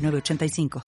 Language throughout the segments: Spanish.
985.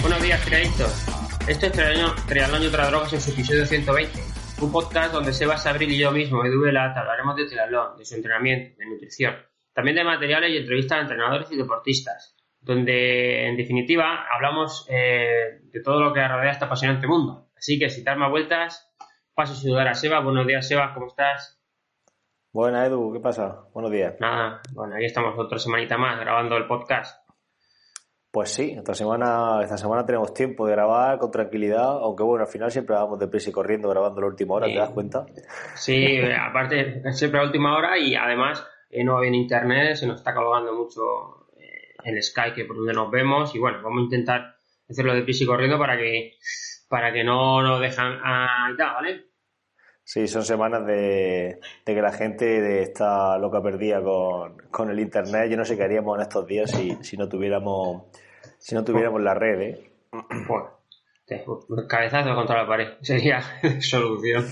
Buenos días, triadictos. Esto es Triatlón y otras drogas en su episodio 120. Un podcast donde Sebas Abril y yo mismo, Edu Velata, hablaremos de triatlón, de su entrenamiento, de nutrición. También de materiales y entrevistas a entrenadores y deportistas donde en definitiva hablamos eh, de todo lo que rodea este apasionante mundo. Así que sin dar más vueltas, paso a saludar a Seba. Buenos días, Seba, ¿cómo estás? Buenas, Edu, ¿qué pasa? Buenos días. Nada, bueno, aquí estamos otra semanita más grabando el podcast. Pues sí, esta semana, esta semana tenemos tiempo de grabar con tranquilidad, aunque bueno, al final siempre vamos deprisa y corriendo grabando la última hora, ¿te das cuenta? Sí, aparte siempre a la última hora y además eh, no hay internet, se nos está colgando mucho el Sky, que por donde nos vemos, y bueno, vamos a intentar hacerlo de pis y corriendo para que, para que no nos dejan a mitad, ¿vale? Sí, son semanas de, que la gente está loca perdida con, el internet. Yo no sé qué haríamos en estos días si, si no tuviéramos si no tuviéramos la red, ¿eh? Bueno, cabezazo contra la pared sería solución.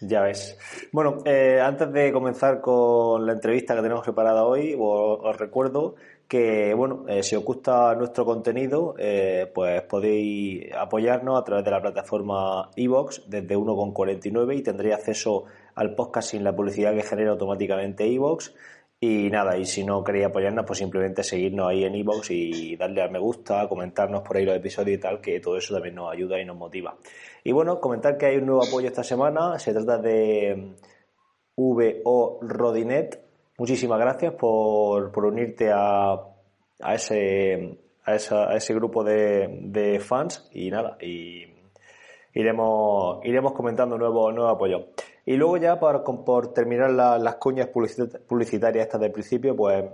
Ya ves. Bueno, eh, antes de comenzar con la entrevista que tenemos preparada hoy, os recuerdo que bueno, eh, si os gusta nuestro contenido, eh, pues podéis apoyarnos a través de la plataforma iBox desde 1,49 y tendréis acceso al podcast sin la publicidad que genera automáticamente iBox. Y nada, y si no queréis apoyarnos, pues simplemente seguirnos ahí en iBox y darle a me gusta, comentarnos por ahí los episodios y tal, que todo eso también nos ayuda y nos motiva. Y bueno, comentar que hay un nuevo apoyo esta semana, se trata de VO Rodinet, muchísimas gracias por, por unirte a, a, ese, a, esa, a ese grupo de, de, fans y nada, y iremos, iremos comentando nuevo, nuevo apoyo. Y luego ya por, por terminar las cuñas publicitarias estas del principio, pues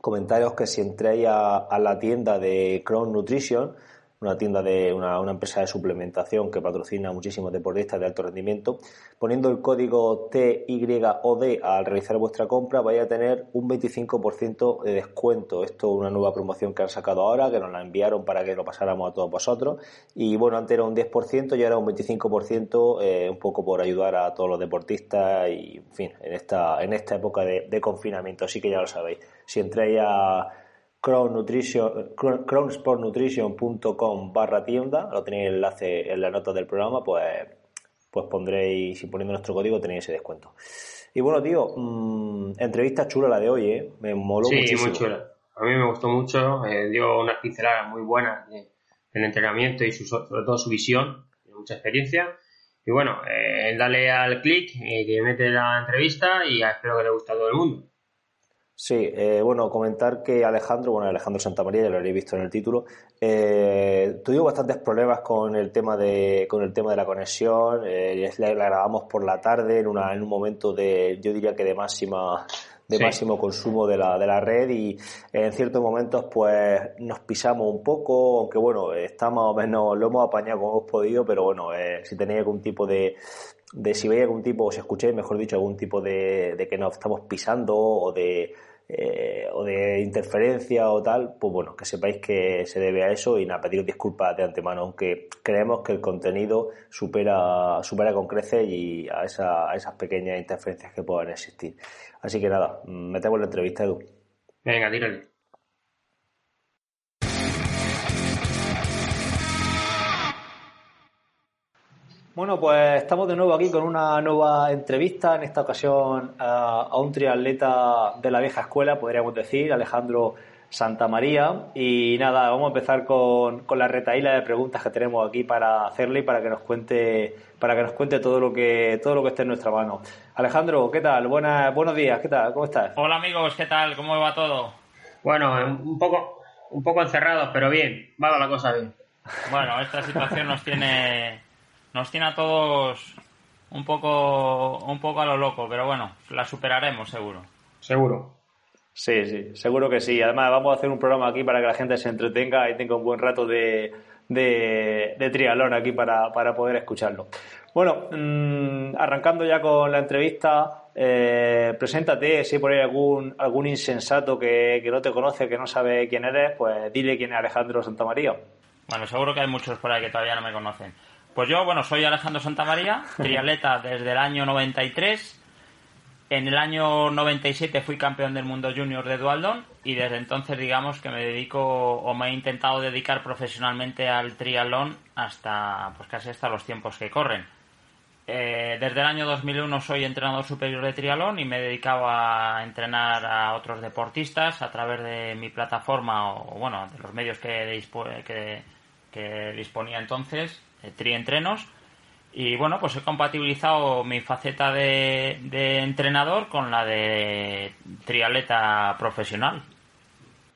comentaros que si entréis a, a la tienda de Crown Nutrition, una tienda de una, una, empresa de suplementación que patrocina muchísimos deportistas de alto rendimiento. Poniendo el código TYOD al realizar vuestra compra, vais a tener un 25% de descuento. Esto es una nueva promoción que han sacado ahora, que nos la enviaron para que lo pasáramos a todos vosotros. Y bueno, antes era un 10% y ahora un 25%, eh, un poco por ayudar a todos los deportistas y, en fin, en esta, en esta época de, de confinamiento. Así que ya lo sabéis. Si entráis a crownsportnutrition.com barra tienda, lo tenéis el enlace en la nota del programa, pues, pues pondréis, si poniendo nuestro código tenéis ese descuento. Y bueno, tío, mmm, entrevista chula la de hoy, ¿eh? Me moló sí, muchísimo. muy chula. A mí me gustó mucho, eh, dio unas pinceladas muy buenas del entrenamiento y sobre todo su visión, mucha experiencia. Y bueno, eh, dale al clic y que mete la entrevista y espero que le guste a todo el mundo. Sí, eh, bueno, comentar que Alejandro, bueno, Alejandro Santamaría, ya lo habréis visto en el título, eh, tuvimos bastantes problemas con el tema de, con el tema de la conexión, eh, la, grabamos por la tarde en, una, en un momento de, yo diría que de máxima de máximo consumo de la, de la red y en ciertos momentos pues nos pisamos un poco, aunque bueno, está más o menos, lo hemos apañado como hemos podido, pero bueno, eh, si tenéis algún tipo de, de si veis algún tipo, o si escucháis, mejor dicho, algún tipo de, de que nos estamos pisando o de eh, o de interferencia o tal, pues bueno, que sepáis que se debe a eso y nada, pediros disculpas de antemano, aunque creemos que el contenido supera, supera con creces y a, esa, a esas pequeñas interferencias que puedan existir. Así que nada, metemos la entrevista, Edu. Venga, tírale. Bueno, pues estamos de nuevo aquí con una nueva entrevista, en esta ocasión a un triatleta de la vieja escuela, podríamos decir, Alejandro Santamaría. Y nada, vamos a empezar con, con la retaíla de preguntas que tenemos aquí para hacerle y para que nos cuente, para que nos cuente todo lo que, todo lo que esté en nuestra mano. Alejandro, ¿qué tal? buenos días, ¿qué tal? ¿Cómo estás? Hola amigos, ¿qué tal? ¿Cómo va todo? Bueno, un poco, un poco encerrados, pero bien, va la cosa bien. Bueno, esta situación nos tiene, nos tiene a todos un poco, un poco a lo loco, pero bueno, la superaremos seguro. Seguro. Sí, sí, seguro que sí. Además, vamos a hacer un programa aquí para que la gente se entretenga y tenga un buen rato de, de, trialón aquí para, poder escucharlo. Bueno, mm, arrancando ya con la entrevista, eh, preséntate, si por ahí algún, algún insensato que, que no te conoce, que no sabe quién eres, pues dile quién es Alejandro Santamaría. Bueno, seguro que hay muchos por ahí que todavía no me conocen. Pues yo, bueno, soy Alejandro Santamaría, triatleta desde el año 93. En el año 97 fui campeón del mundo junior de Dualdon y desde entonces digamos que me dedico o me he intentado dedicar profesionalmente al triatlón hasta pues casi hasta los tiempos que corren. Eh, desde el año 2001 soy entrenador superior de triatlón y me he dedicado a entrenar a otros deportistas a través de mi plataforma o, bueno, de los medios que, disponía entonces, Trientrenos. Y bueno, pues he compatibilizado mi faceta de, entrenador con la de triatleta profesional.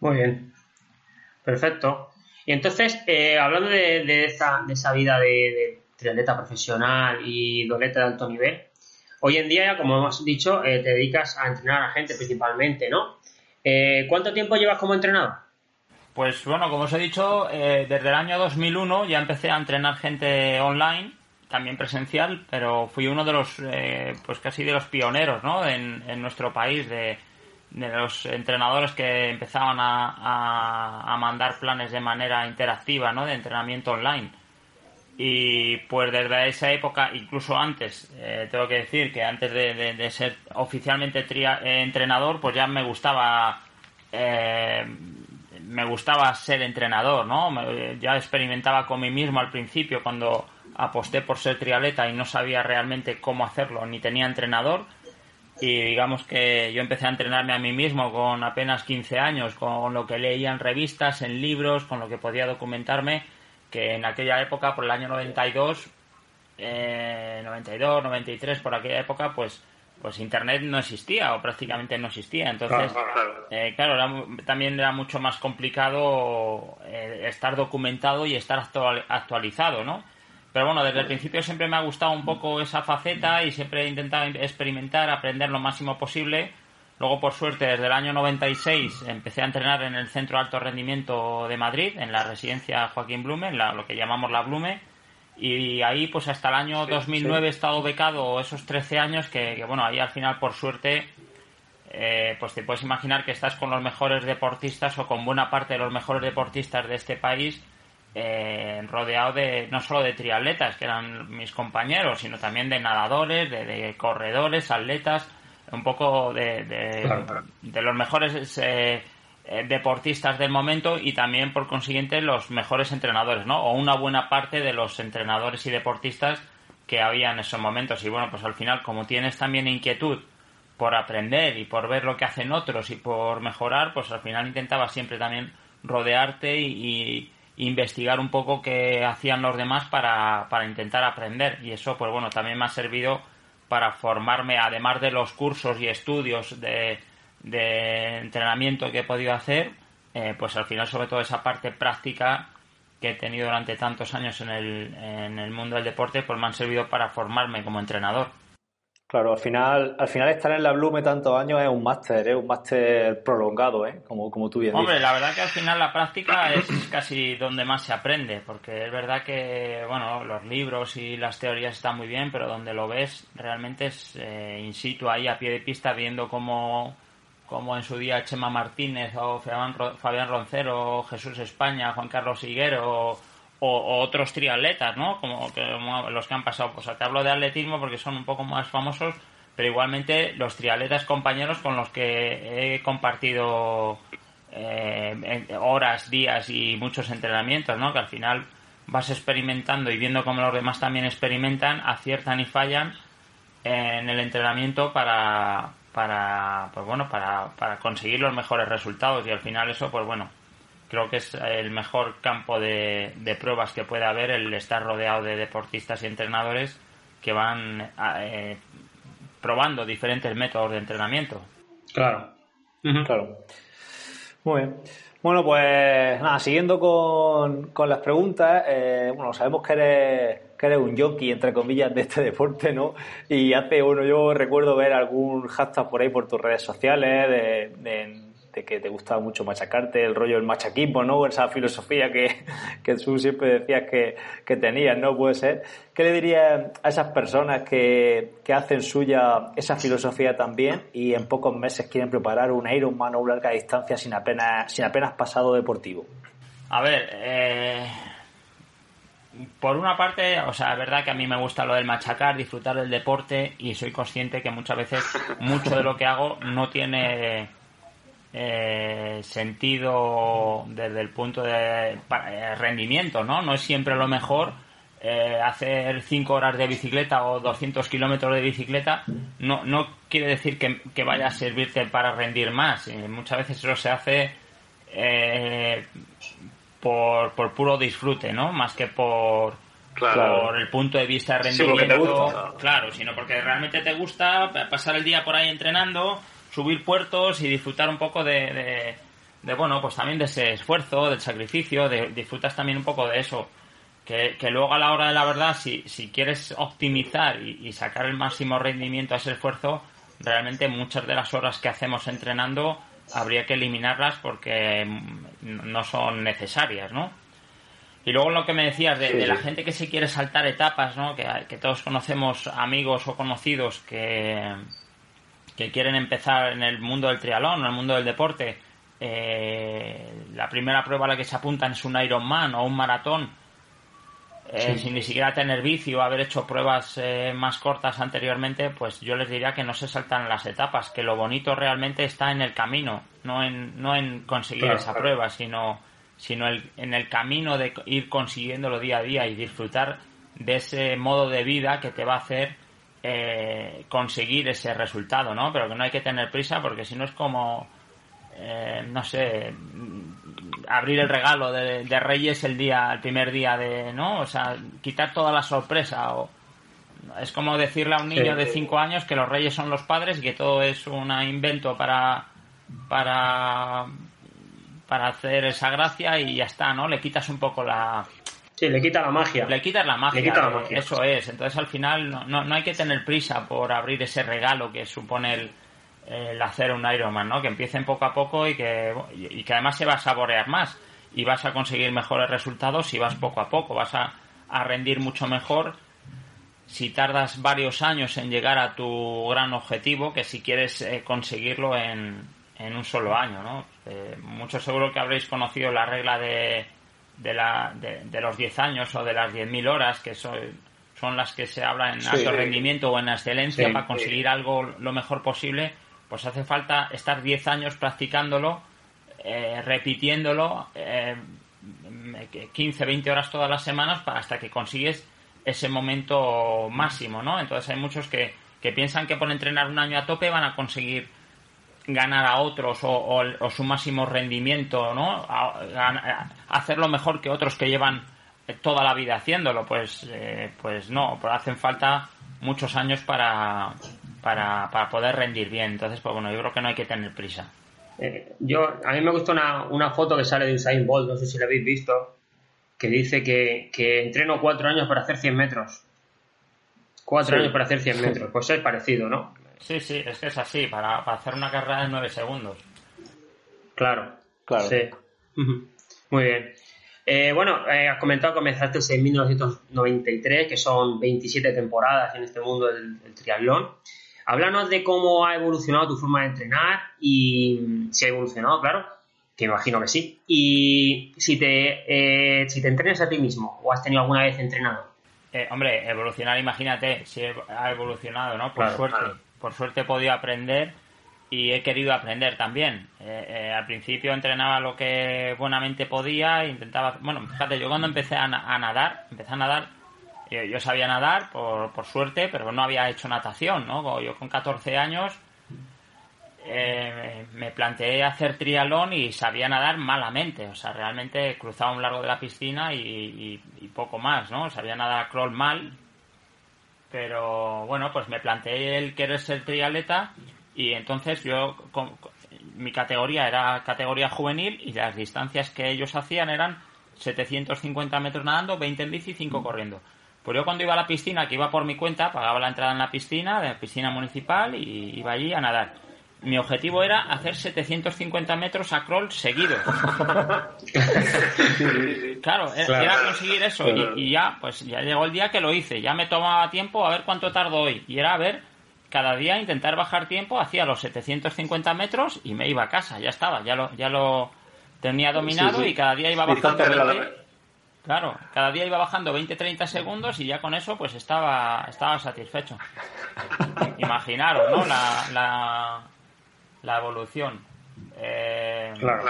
Muy bien. Perfecto. Y entonces, eh, hablando de, esa, de, esa, vida de, triatleta profesional y doleta de alto nivel, hoy en día, como hemos dicho, eh, te dedicas a entrenar a gente principalmente, ¿no? Eh, ¿Cuánto tiempo llevas como entrenador? Pues bueno, como os he dicho, desde el año 2001 ya empecé a entrenar gente online también presencial, pero fui uno de los, eh, pues casi de los pioneros, ¿no? En, nuestro país de, los entrenadores que empezaban a, mandar planes de manera interactiva, ¿no? De entrenamiento online. Y pues desde esa época, incluso antes, eh, tengo que decir que antes de, ser oficialmente eh, entrenador, pues ya me gustaba me gustaba ser entrenador, ¿no? ya experimentaba con mí mismo al principio cuando aposté por ser triatleta y no sabía realmente cómo hacerlo, ni tenía entrenador. Y digamos que yo empecé a entrenarme a mí mismo con apenas 15 años, con lo que leía en revistas, en libros, con lo que podía documentarme, que en aquella época, por el año 92, eh, 92, 93, por aquella época, pues pues internet no existía o prácticamente no existía entonces claro, eh, también era mucho más complicado eh, estar documentado y estar actualizado no pero bueno, desde el principio siempre me ha gustado un poco esa faceta y siempre he intentado experimentar, aprender lo máximo posible. Luego, por suerte, desde el año 96 empecé a entrenar en el Centro de Alto Rendimiento de Madrid, en la residencia Joaquín Blume, en lo que llamamos la Blume. Y ahí, pues hasta el año 2009 he estado becado esos 13 años que, bueno, ahí al final, por suerte, eh, pues te puedes imaginar que estás con los mejores deportistas o con buena parte de los mejores deportistas de este país eh, rodeado de no solo de triatletas, que eran mis compañeros, sino también de nadadores, de, corredores, atletas, un poco de, de, los mejores eh, deportistas del momento y también, por consiguiente, los mejores entrenadores, ¿no? O una buena parte de los entrenadores y deportistas que había en esos momentos. Y bueno, pues al final, como tienes también inquietud por aprender y por ver lo que hacen otros y por mejorar, pues al final intentaba siempre también rodearte y investigar un poco qué hacían los demás para, para intentar aprender. Y eso, pues bueno, también me ha servido para formarme, además de los cursos y estudios de, de entrenamiento que he podido hacer, eh, pues al final sobre todo esa parte práctica que he tenido durante tantos años en el, en el mundo del deporte, pues me han servido para formarme como entrenador. Claro, al final, al final estar en la Blume tantos años es un máster, es un máster prolongado, ¿eh? como, como tú bien Hombre, la verdad que al final la práctica es casi donde más se aprende, porque es verdad que, bueno, los libros y las teorías están muy bien, pero donde lo ves realmente es eh, in situ, ahí a pie de pista, viendo cómo, cómo en su día Chema Martínez o Fabián Roncero, Jesús España, Juan Carlos Higuero o, otros triatletas, ¿no? Como, los que han pasado. Pues te hablo de atletismo porque son un poco más famosos, pero igualmente los triatletas compañeros con los que he compartido eh, horas, días y muchos entrenamientos, ¿no? Que al final vas experimentando y viendo cómo los demás también experimentan, aciertan y fallan en el entrenamiento para, para pues bueno, para, para conseguir los mejores resultados y al final eso, pues bueno, creo que es el mejor campo de, pruebas que puede haber el estar rodeado de deportistas y entrenadores que van eh, probando diferentes métodos de entrenamiento. Claro. Claro. Muy bien. Bueno, pues nada, siguiendo con, con las preguntas, eh, bueno, sabemos que eres, que eres un jockey, entre comillas, de este deporte, ¿no? Y hace, bueno, yo recuerdo ver algún hashtag por ahí por tus redes sociales de, de de que te gustaba mucho machacarte, el rollo del machaquismo, ¿no? Esa filosofía que, que tú siempre decías que, que tenías, ¿no? Puede ser. ¿Qué le dirías a esas personas que, que hacen suya esa filosofía también y en pocos meses quieren preparar un Ironman o una larga distancia sin apenas, sin apenas pasado deportivo? A ver, eh, por una parte, o sea, es verdad que a mí me gusta lo del machacar, disfrutar del deporte y soy consciente que muchas veces mucho de lo que hago no tiene eh, sentido desde el punto de eh, rendimiento, ¿no? No es siempre lo mejor eh, hacer 5 horas de bicicleta o 200 kilómetros de bicicleta. No, no quiere decir que, vaya a servirte para rendir más. muchas veces eso se hace por, por puro disfrute, ¿no? Más que por, por el punto de vista de rendimiento. claro, sino porque realmente te gusta pasar el día por ahí entrenando subir puertos y disfrutar un poco de, de, bueno, pues también de ese esfuerzo, del sacrificio, de, disfrutas también un poco de eso. Que, luego a la hora de la verdad, si, si quieres optimizar y, sacar el máximo rendimiento a ese esfuerzo, realmente muchas de las horas que hacemos entrenando habría que eliminarlas porque no son necesarias, ¿no? Y luego lo que me decías de, la gente que se quiere saltar etapas, ¿no? Que, que todos conocemos amigos o conocidos que, que quieren empezar en el mundo del triatlón, en el mundo del deporte, eh, la primera prueba a la que se apuntan es un Ironman o un maratón, eh, sin ni siquiera tener vicio o haber hecho pruebas eh, más cortas anteriormente, pues yo les diría que no se saltan las etapas, que lo bonito realmente está en el camino, no en, no en conseguir esa prueba, sino, sino en el camino de ir consiguiéndolo día a día y disfrutar de ese modo de vida que te va a hacer eh, conseguir ese resultado, ¿no? Pero que no hay que tener prisa porque si no es como, eh, no sé, abrir el regalo de, Reyes el día, el primer día de, ¿no? O sea, quitar toda la sorpresa o es como decirle a un niño de 5 años que los Reyes son los padres y que todo es un invento para para para hacer esa gracia y ya está, ¿no? Le quitas un poco la Sí, le quita la magia. Le quitas la magia. Eso es. Entonces al final no, no, hay que tener prisa por abrir ese regalo que supone el, el hacer un Ironman, ¿no? Que empiecen poco a poco y que, y que además se va a saborear más y vas a conseguir mejores resultados si vas poco a poco. Vas a, a rendir mucho mejor si tardas varios años en llegar a tu gran objetivo que si quieres eh, conseguirlo en, en un solo año, ¿no? Eh, mucho seguro que habréis conocido la regla de de, la, de, los 10 años o de las 10.000 horas, que son, son las que se habla en alto rendimiento o en excelencia para conseguir algo lo mejor posible, pues hace falta estar 10 años practicándolo, eh, repitiéndolo, eh, 15, 20 horas todas las semanas hasta que consigues ese momento máximo, ¿no? Entonces hay muchos que, que piensan que por entrenar un año a tope van a conseguir ganar a otros o, su máximo rendimiento, ¿no? hacerlo mejor que otros que llevan toda la vida haciéndolo, pues, eh, pues no, pues hacen falta muchos años para, para, para, poder rendir bien. Entonces, pues bueno, yo creo que no hay que tener prisa. Eh, yo, a mí me gusta una, una, foto que sale de Usain Bolt, no sé si la habéis visto, que dice que, que entreno cuatro años para hacer 100 metros. Cuatro años para hacer 100 metros. Pues es parecido, ¿no? Sí, sí, es que es así, para, hacer una carrera de 9 segundos. Claro, claro. Sí. Muy bien. Eh, bueno, eh, has comentado que comenzaste en 1993, que son 27 temporadas en este mundo del, triatlón. Háblanos de cómo ha evolucionado tu forma de entrenar y si ha evolucionado, claro, que imagino que sí. Y si te, eh, si te entrenas a ti mismo o has tenido alguna vez entrenado. hombre, evolucionar, imagínate, si ha evolucionado, ¿no? Por suerte por suerte he podido aprender y he querido aprender también. Eh, eh, al principio entrenaba lo que buenamente podía, intentaba, bueno, fíjate, yo cuando empecé a, nadar, empecé a nadar, yo, sabía nadar por, por, suerte, pero no había hecho natación, ¿no? Yo con 14 años eh, me planteé hacer trialón y sabía nadar malamente, o sea, realmente cruzaba un largo de la piscina y, y poco más, ¿no? Sabía nadar crawl mal, pero bueno, pues me planteé el querer ser triatleta y entonces yo mi categoría era categoría juvenil y las distancias que ellos hacían eran 750 metros nadando, 20 en bici y 5 corriendo. Pues yo cuando iba a la piscina, que iba por mi cuenta, pagaba la entrada en la piscina, de la piscina municipal, y iba allí a nadar. Mi objetivo era hacer 750 metros a crawl seguidos. claro, era conseguir eso. Y, ya, pues ya llegó el día que lo hice. Ya me tomaba tiempo a ver cuánto tardo hoy. Y era a ver, cada día intentar bajar tiempo, hacía los 750 metros y me iba a casa. Ya estaba, ya lo, ya lo tenía dominado y cada día iba bajando. Claro, cada día iba bajando 20-30 segundos y ya con eso pues estaba, estaba satisfecho. Imaginaros, ¿no? La, la, la evolución. Eh, claro.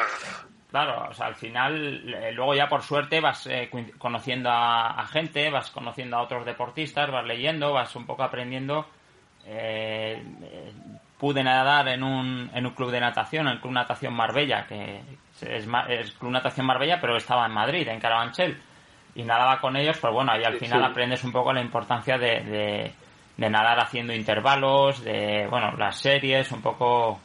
Claro, o sea, al final, eh, luego ya por suerte vas eh, conociendo a, gente, vas conociendo a otros deportistas, vas leyendo, vas un poco aprendiendo. pude nadar en un, en un club de natación, el Club Natación Marbella, que es, es Club Natación Marbella, pero estaba en Madrid, en Carabanchel. Y nadaba con ellos, pues bueno, ahí al final aprendes un poco la importancia de, de nadar haciendo intervalos, de, bueno, las series, un poco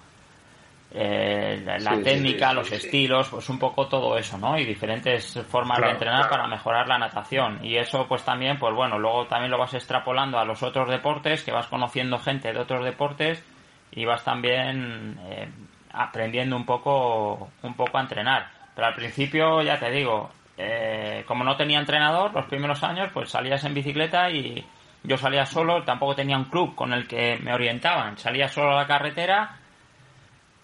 eh, la, técnica, los estilos, pues un poco todo eso, ¿no? Y diferentes formas de entrenar para mejorar la natación. Y eso, pues también, pues bueno, luego también lo vas extrapolando a los otros deportes, que vas conociendo gente de otros deportes y vas también eh, aprendiendo un poco, un poco a entrenar. Pero al principio, ya te digo, eh, como no tenía entrenador, los primeros años, pues salías en bicicleta y yo salía solo, tampoco tenía un club con el que me orientaban. Salía solo a la carretera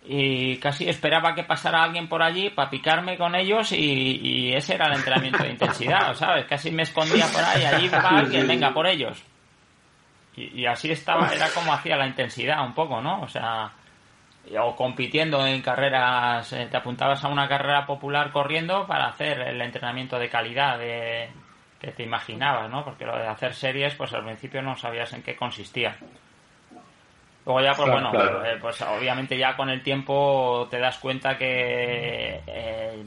y casi esperaba que pasara alguien por allí para picarme con ellos y, ese era el entrenamiento de intensidad, ¿sabes? Casi me escondía por ahí, allí va alguien, venga por ellos. Y, así estaba, era como hacía la intensidad un poco, ¿no? O sea, o compitiendo en carreras, eh, te apuntabas a una carrera popular corriendo para hacer el entrenamiento de calidad de, que te imaginabas, ¿no? Porque lo de hacer series, pues al principio no sabías en qué consistía. Luego ya, pues bueno, eh, pues obviamente ya con el tiempo te das cuenta que eh,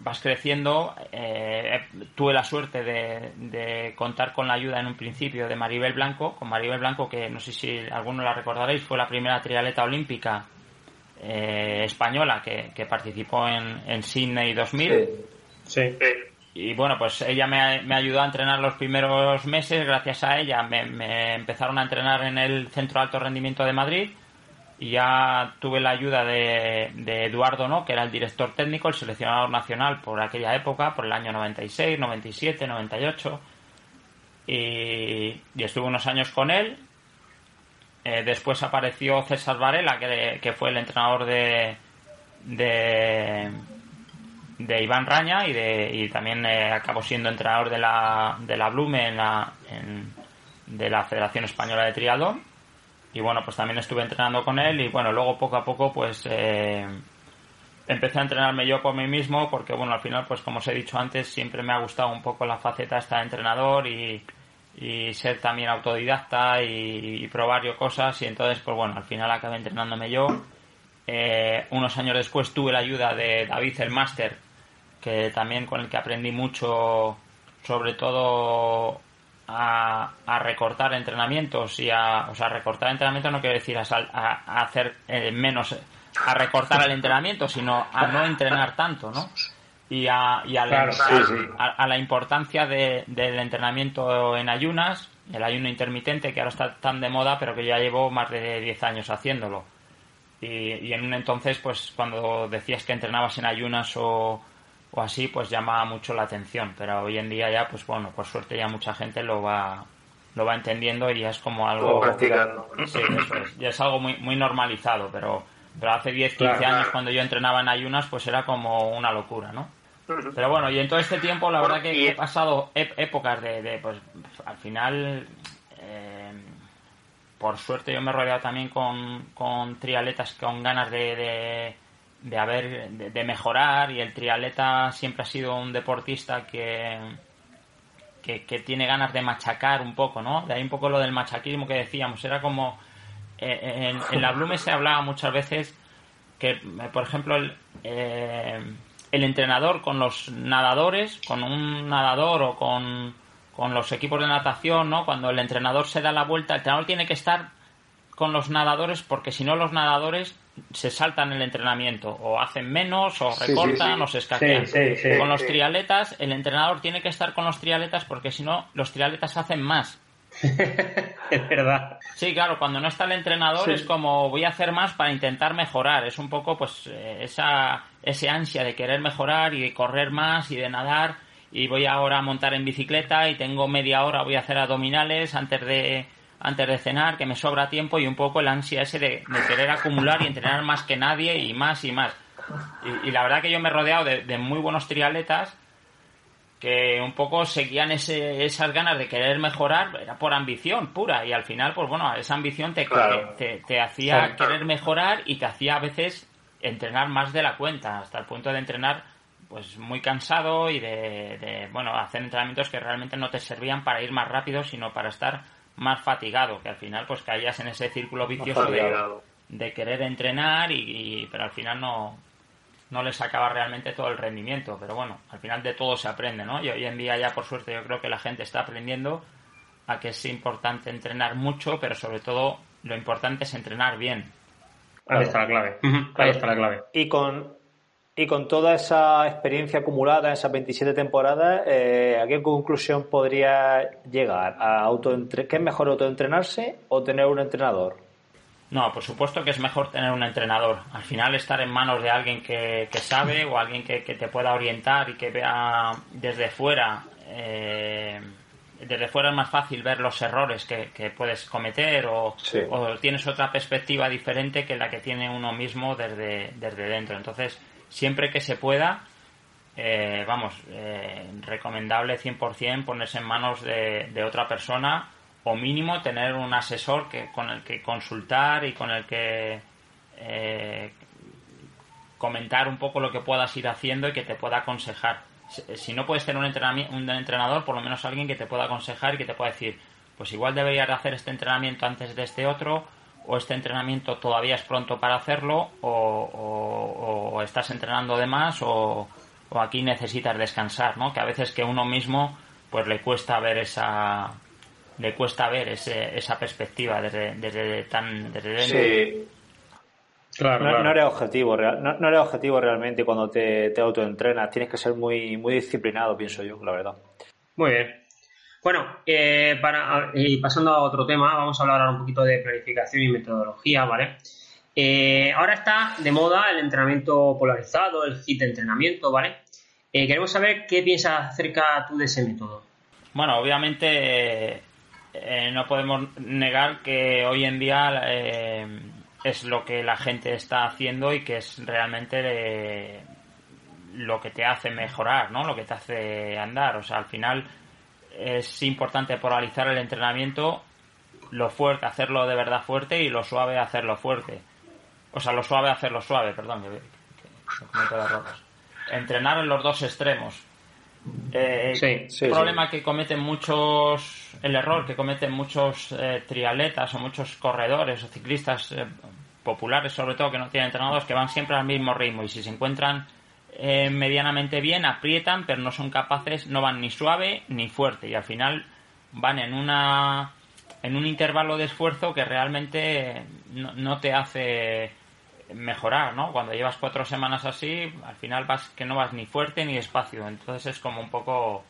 vas creciendo. Eh, tuve la suerte de, contar con la ayuda en un principio de Maribel Blanco, con Maribel Blanco que no sé si alguno la recordaréis, fue la primera triatleta olímpica española que, participó en, en Sydney 2000. sí. Y bueno, pues ella me, me, ayudó a entrenar los primeros meses, gracias a ella me, empezaron a entrenar en el Centro de Alto Rendimiento de Madrid y ya tuve la ayuda de, Eduardo, ¿no? que era el director técnico, el seleccionador nacional por aquella época, por el año 96, 97, 98. Y, y estuve unos años con él. Eh, después apareció César Varela, que, fue el entrenador de, de de Iván Raña y, de, y también eh, acabó siendo entrenador de la, de la Blume en la, de la Federación Española de Triatlón. Y bueno, pues también estuve entrenando con él y bueno, luego poco a poco pues eh, empecé a entrenarme yo por mí mismo porque bueno, al final pues como os he dicho antes siempre me ha gustado un poco la faceta esta de entrenador y, y ser también autodidacta y, probar yo cosas y entonces pues bueno, al final acabé entrenándome yo. Eh, unos años después tuve la ayuda de David el Máster que también con el que aprendí mucho, sobre todo a, recortar entrenamientos y a, o sea, recortar entrenamientos no quiere decir a, hacer eh, menos, a recortar el entrenamiento, sino a no entrenar tanto, ¿no? Y a, y a, la, importancia del entrenamiento en ayunas, el ayuno intermitente que ahora está tan de moda, pero que ya llevo más de 10 años haciéndolo. Y, y en un entonces, pues cuando decías que entrenabas en ayunas o, o así, pues llama mucho la atención. Pero hoy en día ya, pues bueno, por suerte ya mucha gente lo va lo va entendiendo y ya es como algo... practicando. Sí, eso es. Ya es algo muy, muy normalizado, pero, pero hace 10, 15 años cuando yo entrenaba en ayunas, pues era como una locura, ¿no? Pero bueno, y en todo este tiempo la verdad que he pasado épocas de, pues al final, eh, por suerte yo me he rodeado también con, con trialetas con ganas de de haber de, mejorar y el triatleta siempre ha sido un deportista que, que, tiene ganas de machacar un poco, ¿no? De ahí un poco lo del machaquismo que decíamos, era como eh, en, la Blume se hablaba muchas veces que, por ejemplo, el, eh, el entrenador con los nadadores, con un nadador o con, con los equipos de natación, ¿no? Cuando el entrenador se da la vuelta, el entrenador tiene que estar con los nadadores porque si no los nadadores se saltan el entrenamiento o hacen menos o recortan o se escaquean. con los trialetas, el entrenador tiene que estar con los trialetas porque si no, los trialetas hacen más. es verdad. Sí, claro, cuando no está el entrenador es como voy a hacer más para intentar mejorar. Es un poco pues eh, esa ese ansia de querer mejorar y de correr más y de nadar y voy ahora a montar en bicicleta y tengo media hora voy a hacer abdominales antes de antes de cenar, que me sobra tiempo y un poco el ansia ese de, querer acumular y entrenar más que nadie y más y más. Y, la verdad que yo me he rodeado de, muy buenos triatletas que un poco seguían ese, esas ganas de querer mejorar, era por ambición pura y al final, pues bueno, esa ambición te, te, hacía querer mejorar y te hacía a veces entrenar más de la cuenta, hasta el punto de entrenar pues muy cansado y de, de bueno, hacer entrenamientos que realmente no te servían para ir más rápido, sino para estar más fatigado, que al final pues caías en ese círculo vicioso de, querer entrenar y, pero al final no no le sacaba realmente todo el rendimiento, pero bueno, al final de todo se aprende, ¿no? Y hoy en día ya por suerte yo creo que la gente está aprendiendo a que es importante entrenar mucho, pero sobre todo lo importante es entrenar bien. Ahí está la clave. Ahí está la clave. Y con y con toda esa experiencia acumulada en esas 27 temporadas, eh, ¿a qué conclusión podría llegar? ¿A ¿Qué es mejor autoentrenarse o tener un entrenador? No, por supuesto que es mejor tener un entrenador. Al final estar en manos de alguien que, sabe o alguien que, te pueda orientar y que vea desde fuera. Eh, desde fuera es más fácil ver los errores que, puedes cometer o, o, tienes otra perspectiva diferente que la que tiene uno mismo desde, desde dentro. Entonces, siempre que se pueda, eh, vamos, eh, recomendable 100% ponerse en manos de, otra persona o mínimo tener un asesor que, con el que consultar y con el que eh, comentar un poco lo que puedas ir haciendo y que te pueda aconsejar. Si, no puedes tener un, un entrenador, por lo menos alguien que te pueda aconsejar y que te pueda decir, pues igual deberías hacer este entrenamiento antes de este otro o este entrenamiento todavía es pronto para hacerlo o, estás entrenando de más o, aquí necesitas descansar, ¿no? Que a veces que uno mismo pues le cuesta ver esa le cuesta ver ese, esa perspectiva desde, desde tan desde dentro. Sí. Claro, no, eres objetivo, no, no, eres objetivo realmente cuando te, te autoentrenas. Tienes que ser muy, muy disciplinado, pienso yo, la verdad. Muy bien. Bueno, eh, para, y pasando a otro tema, vamos a hablar ahora un poquito de planificación y metodología, ¿vale? Eh, ahora está de moda el entrenamiento polarizado, el hit de entrenamiento, ¿vale? Eh, queremos saber qué piensas acerca tú de ese método. Bueno, obviamente no podemos negar que hoy en día es lo que la gente está haciendo y que es realmente lo que te hace mejorar, ¿no? Lo que te hace andar. O sea, al final es importante polarizar el entrenamiento, lo fuerte, hacerlo de verdad fuerte y lo suave, hacerlo fuerte. O sea, lo suave, hacerlo suave, perdón, Entrenar en los dos extremos. Eh, el problema que cometen muchos, el error que cometen muchos eh, triatletas o muchos corredores o ciclistas eh, populares, sobre todo que no tienen entrenadores, que van siempre al mismo ritmo y si se encuentran eh, medianamente bien, aprietan, pero no son capaces, no van ni suave ni fuerte y al final van en una en un intervalo de esfuerzo que realmente no, te hace mejorar, ¿no? Cuando llevas cuatro semanas así, al final vas que no vas ni fuerte ni despacio, entonces es como un poco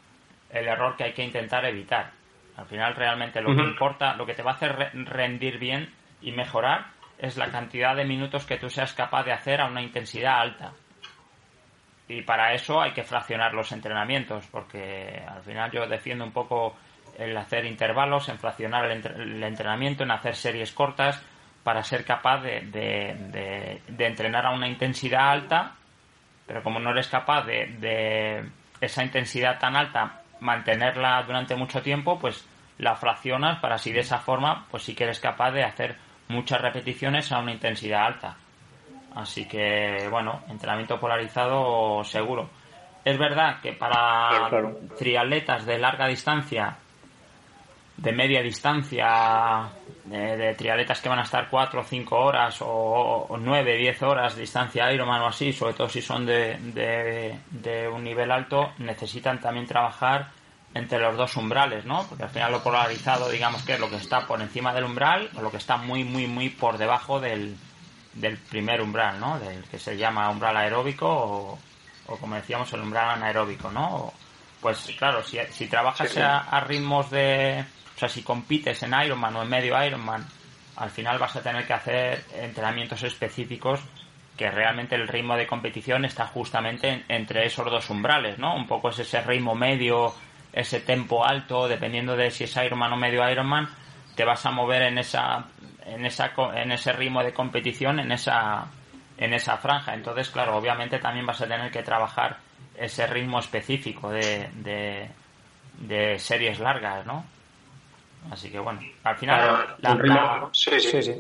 el error que hay que intentar evitar. Al final realmente lo que importa, lo que te va a hacer rendir bien y mejorar es la cantidad de minutos que tú seas capaz de hacer a una intensidad alta. Y para eso hay que fraccionar los entrenamientos, porque al final yo defiendo un poco el hacer intervalos, en fraccionar el, entrenamiento, en hacer series cortas, para ser capaz de, entrenar a una intensidad alta, pero como no eres capaz de, esa intensidad tan alta mantenerla durante mucho tiempo, pues la fraccionas para así de esa forma, pues sí que eres capaz de hacer muchas repeticiones a una intensidad alta. Así que, bueno, entrenamiento polarizado seguro. Es verdad que para triatletas de larga distancia, de media distancia, de, triatletas que van a estar 4 o 5 horas o, 9, 10 horas de distancia Ironman o así, sobre todo si son de, de, un nivel alto, necesitan también trabajar entre los dos umbrales, ¿no? Porque al final lo polarizado, digamos que es lo que está por encima del umbral o lo que está muy, muy, muy por debajo del, del primer umbral, ¿no? Del que se llama umbral aeróbico o, como decíamos el umbral anaeróbico, ¿no? pues claro, si, si trabajas A, ritmos de... O sea, si compites en Ironman o en medio Ironman, al final vas a tener que hacer entrenamientos específicos que realmente el ritmo de competición está justamente entre esos dos umbrales, ¿no? Un poco es ese ritmo medio, ese tempo alto, dependiendo de si es Ironman o medio Ironman, te vas a mover en esa en esa en ese ritmo de competición en esa en esa franja. Entonces, claro, obviamente también vas a tener que trabajar ese ritmo específico de, de, series largas, ¿no? Así que bueno, al final la, sí, sí, sí.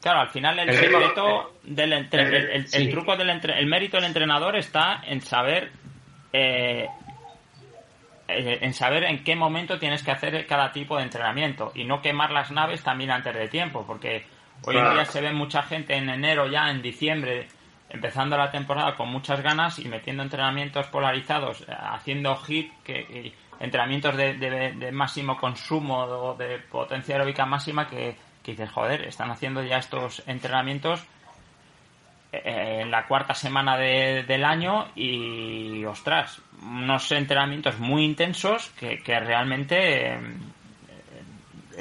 Claro, al final el, secreto del el, truco del el mérito del entrenador está en saber eh, eh, en saber en qué momento tienes que hacer cada tipo de entrenamiento y no quemar las naves también antes de tiempo, porque hoy en día se ve mucha gente en enero ya, en diciembre, empezando la temporada con muchas ganas y metiendo entrenamientos polarizados, eh, haciendo hit, que, entrenamientos de, de, máximo consumo o de potencia aeróbica máxima que que dices, joder, están haciendo ya estos entrenamientos eh, en la cuarta semana del año y, ostras, unos entrenamientos muy intensos que, realmente eh,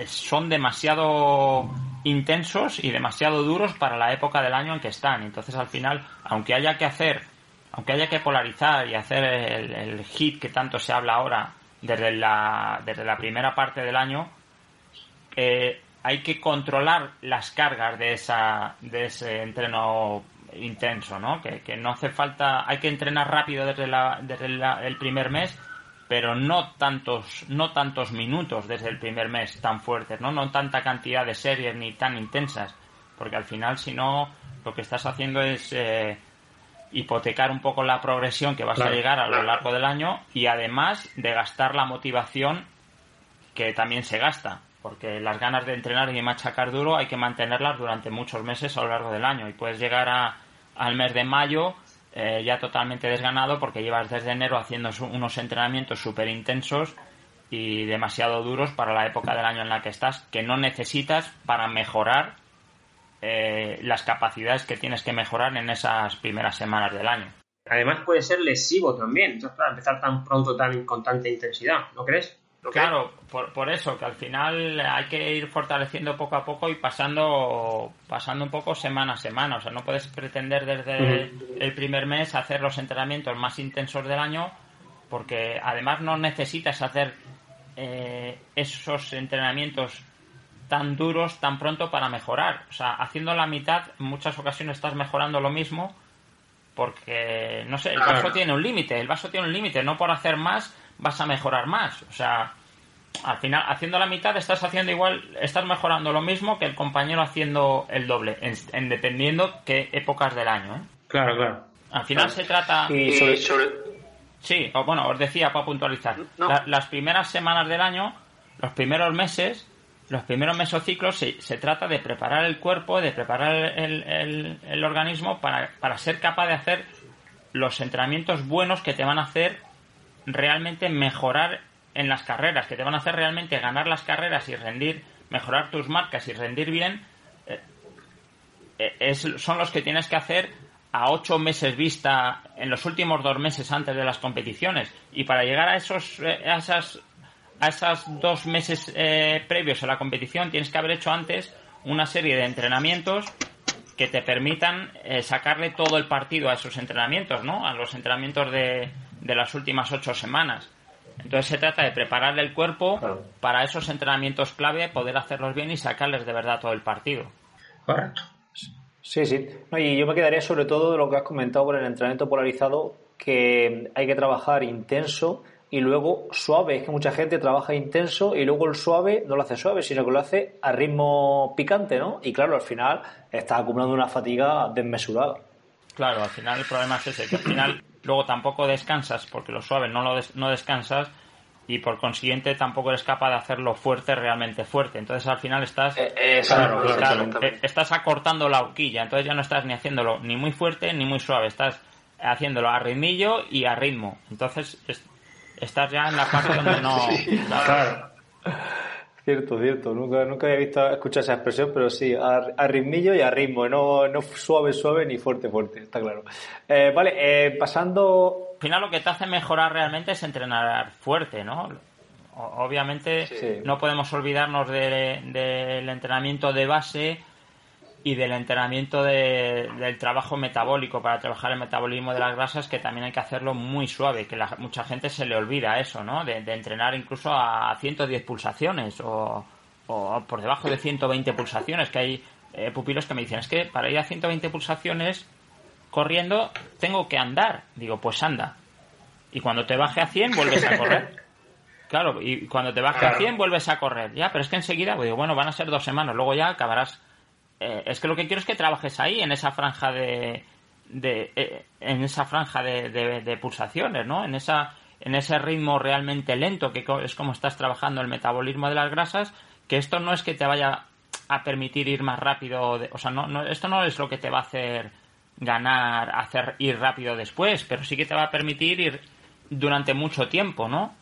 son demasiado intensos y demasiado duros para la época del año en que están. Entonces, al final, aunque haya que hacer, aunque haya que polarizar y hacer el, hit que tanto se habla ahora desde la, desde la primera parte del año, eh, hay que controlar las cargas de esa de ese entreno intenso, ¿no? Que, no hace falta, hay que entrenar rápido desde, la, desde el primer mes, pero no tantos no tantos minutos desde el primer mes tan fuertes, ¿no? No tanta cantidad de series ni tan intensas, porque al final si no lo que estás haciendo es eh, hipotecar un poco la progresión que vas a llegar a lo largo del año y además de gastar la motivación que también se gasta porque las ganas de entrenar y de machacar duro hay que mantenerlas durante muchos meses a lo largo del año y puedes llegar a, al mes de mayo eh, ya totalmente desganado porque llevas desde enero haciendo unos entrenamientos súper intensos y demasiado duros para la época del año en la que estás que no necesitas para mejorar eh, las capacidades que tienes que mejorar en esas primeras semanas del año. Además puede ser lesivo también, entonces para empezar tan pronto, tan con tanta intensidad, ¿no crees? Claro, por, por, eso, que al final hay que ir fortaleciendo poco a poco y pasando, pasando un poco semana a semana. O sea, no puedes pretender desde el primer mes hacer los entrenamientos más intensos del año, porque además no necesitas hacer eh, esos entrenamientos tan duros tan pronto para mejorar. O sea, haciendo la mitad, en muchas ocasiones estás mejorando lo mismo, porque, no sé, el vaso tiene un límite, el vaso tiene un límite, no por hacer más vas a mejorar más. O sea, al final, haciendo la mitad, estás haciendo igual, estás mejorando lo mismo que el compañero haciendo el doble, en, dependiendo qué épocas del año. ¿eh? Claro, claro. Al final se trata. Sí, bueno, os decía para puntualizar. las primeras semanas del año, los primeros meses, los primeros mesociclos, se, se trata de preparar el cuerpo, de preparar el, el, organismo para, para ser capaz de hacer los entrenamientos buenos que te van a hacer realmente mejorar en las carreras, que te van a hacer realmente ganar las carreras y rendir, mejorar tus marcas y rendir bien, eh, eh, es, son los que tienes que hacer a ocho meses vista en los últimos dos meses antes de las competiciones. Y para llegar a esos, eh, a esas, a esas dos meses previos a la competición tienes que haber hecho antes una serie de entrenamientos que te permitan sacarle todo el partido a esos entrenamientos, ¿no? A los entrenamientos de, de las últimas ocho semanas. Entonces se trata de prepararle el cuerpo para esos entrenamientos clave, poder hacerlos bien y sacarles de verdad todo el partido. Correcto. Sí, sí. y yo me quedaría sobre todo de lo que has comentado por el entrenamiento polarizado, que hay que trabajar intenso y luego suave. Es que mucha gente trabaja intenso y luego el suave no lo hace suave, sino que lo hace a ritmo picante, ¿no? Y claro, al final está acumulando una fatiga desmesurada. Claro, al final el problema es ese, que al final luego tampoco descansas porque lo suave no lo no descansas y por consiguiente tampoco eres capaz de hacerlo fuerte realmente fuerte entonces al final estás eh, eh, eh, estás acortando la horquilla entonces ya no estás ni haciéndolo ni muy fuerte ni muy suave estás haciéndolo a ritmillo y a ritmo entonces estás ya en la parte donde no Cierto, cierto. Nunca, nunca había visto escuchar esa expresión, pero sí, a, ritmillo y a ritmo, no, no suave, suave ni fuerte, fuerte, está claro. Eh, vale, eh, pasando. Al final lo que te hace mejorar realmente es entrenar fuerte, ¿no? Obviamente no podemos olvidarnos del entrenamiento de base y del entrenamiento del trabajo metabólico para trabajar el metabolismo de las grasas que también hay que hacerlo muy suave que la, mucha gente se le olvida eso no de, entrenar incluso a 110 pulsaciones o, por debajo de 120 pulsaciones que hay eh, pupilos que me dicen es que para ir a 120 pulsaciones corriendo tengo que andar digo pues anda y cuando te baje a 100 vuelves a correr. Claro y cuando te baje a 100 vuelves a correr. Ya pero es que enseguida digo bueno van a ser dos semanas luego ya acabarás eh, es que lo que quiero es que trabajes ahí, en esa franja de, eh, en esa franja de, pulsaciones, ¿no? En esa en ese ritmo realmente lento que es como estás trabajando el metabolismo de las grasas, que esto no es que te vaya a permitir ir más rápido, o sea, no, esto no es lo que te va a hacer ganar, hacer ir rápido después, pero sí que te va a permitir ir durante mucho tiempo, ¿no?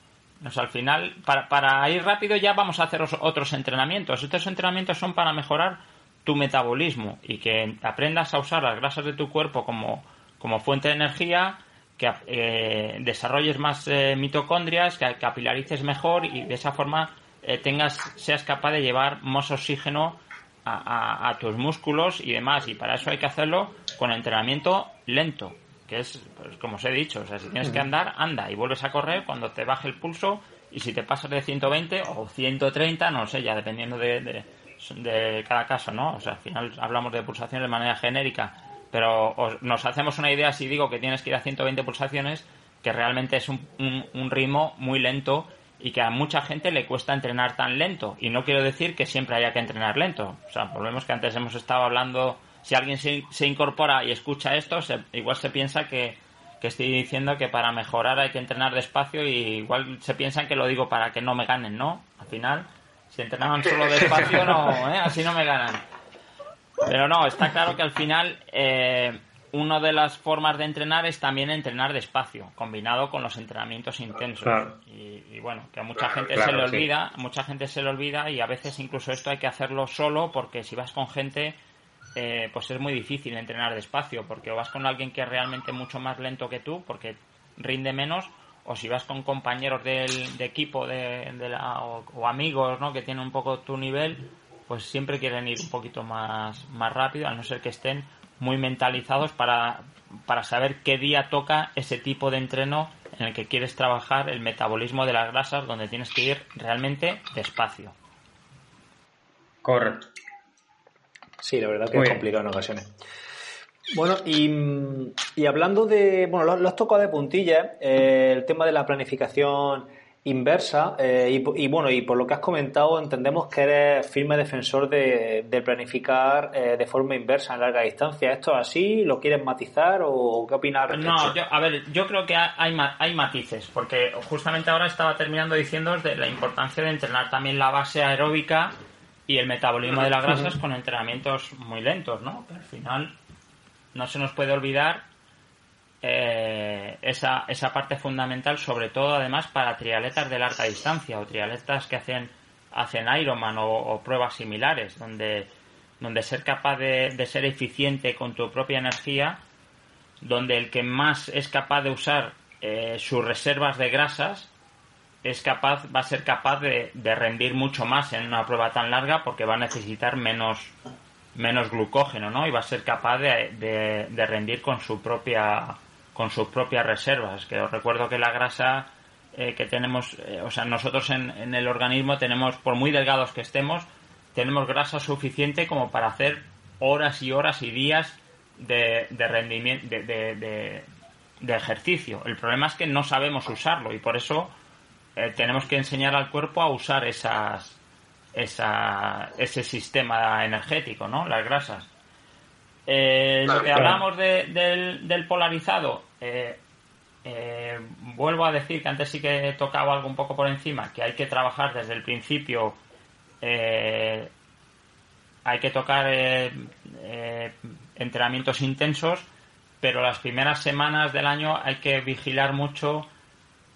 O sea, al final, para, para ir rápido ya vamos a hacer otros entrenamientos. Estos entrenamientos son para mejorar tu metabolismo y que aprendas a usar las grasas de tu cuerpo como, como fuente de energía, que eh, desarrolles más eh, mitocondrias, que capilarices mejor y de esa forma eh, tengas, seas capaz de llevar más oxígeno a, tus músculos y demás. Y para eso hay que hacerlo con entrenamiento lento, que es, pues, como os he dicho, o sea, si tienes que andar, anda y vuelves a correr cuando te baje el pulso y si te pasas de 120 o 130, no sé, ya dependiendo de de cada caso, ¿no? O sea, al final hablamos de pulsaciones de manera genérica, pero nos hacemos una idea si digo que tienes que ir a 120 pulsaciones, que realmente es un, un, ritmo muy lento y que a mucha gente le cuesta entrenar tan lento. Y no quiero decir que siempre haya que entrenar lento. O sea, volvemos que antes hemos estado hablando, si alguien se, se incorpora y escucha esto, igual se piensa que, que estoy diciendo que para mejorar hay que entrenar despacio y igual se piensan que lo digo para que no me ganen, ¿no? Al final si entrenaban solo despacio, no, ¿eh? así no me ganan. Pero no, está claro que al final eh, una de las formas de entrenar es también entrenar despacio, combinado con los entrenamientos intensos. Y, bueno, que a mucha gente se le olvida, mucha gente se le olvida y a veces incluso esto hay que hacerlo solo porque si vas con gente, eh, pues es muy difícil entrenar despacio, porque o vas con alguien que es realmente mucho más lento que tú, porque rinde menos, o si vas con compañeros del, de equipo de, la, o, amigos ¿no? que tienen un poco tu nivel, pues siempre quieren ir un poquito más, más rápido, a no ser que estén muy mentalizados para, para saber qué día toca ese tipo de entreno en el que quieres trabajar el metabolismo de las grasas, donde tienes que ir realmente despacio. Correcto. Sí, la verdad que es complicado en ocasiones. Bueno, y, hablando de, bueno, lo, has tocado de puntilla, eh, el tema de la planificación inversa, eh, y, bueno, y por lo que has comentado, entendemos que eres firme defensor de, planificar eh, de forma inversa en larga distancia. ¿Esto es así? ¿Lo quieres matizar o qué opinas? No, yo, a ver, yo creo que hay, hay matices, porque justamente ahora estaba terminando diciendo de la importancia de entrenar también la base aeróbica y el metabolismo de las grasas con entrenamientos muy lentos, ¿no? al final no se nos puede olvidar eh, esa, esa parte fundamental, sobre todo además para trialetas de larga distancia o trialetas que hacen, hacen Ironman o, pruebas similares, donde, donde ser capaz de, ser eficiente con tu propia energía, donde el que más es capaz de usar eh, sus reservas de grasas es capaz, va a ser capaz de rendir mucho más en una prueba tan larga porque va a necesitar menos, menos glucógeno, ¿no? Y va a ser capaz de, de, rendir con su propia con sus propias reservas. Que os recuerdo que la grasa eh, que tenemos, eh, o sea, nosotros en, en, el organismo tenemos, por muy delgados que estemos, tenemos grasa suficiente como para hacer horas y horas y días de, de rendimiento, de, de, ejercicio. El problema es que no sabemos usarlo y por eso eh, tenemos que enseñar al cuerpo a usar esas esa, ese sistema energético, ¿no? Las grasas. Eh, lo que hablamos del, polarizado, eh, eh, vuelvo a decir que antes sí que he tocado algo un poco por encima, que hay que trabajar desde el principio, hay que tocar entrenamientos intensos, pero las primeras semanas del año hay que vigilar mucho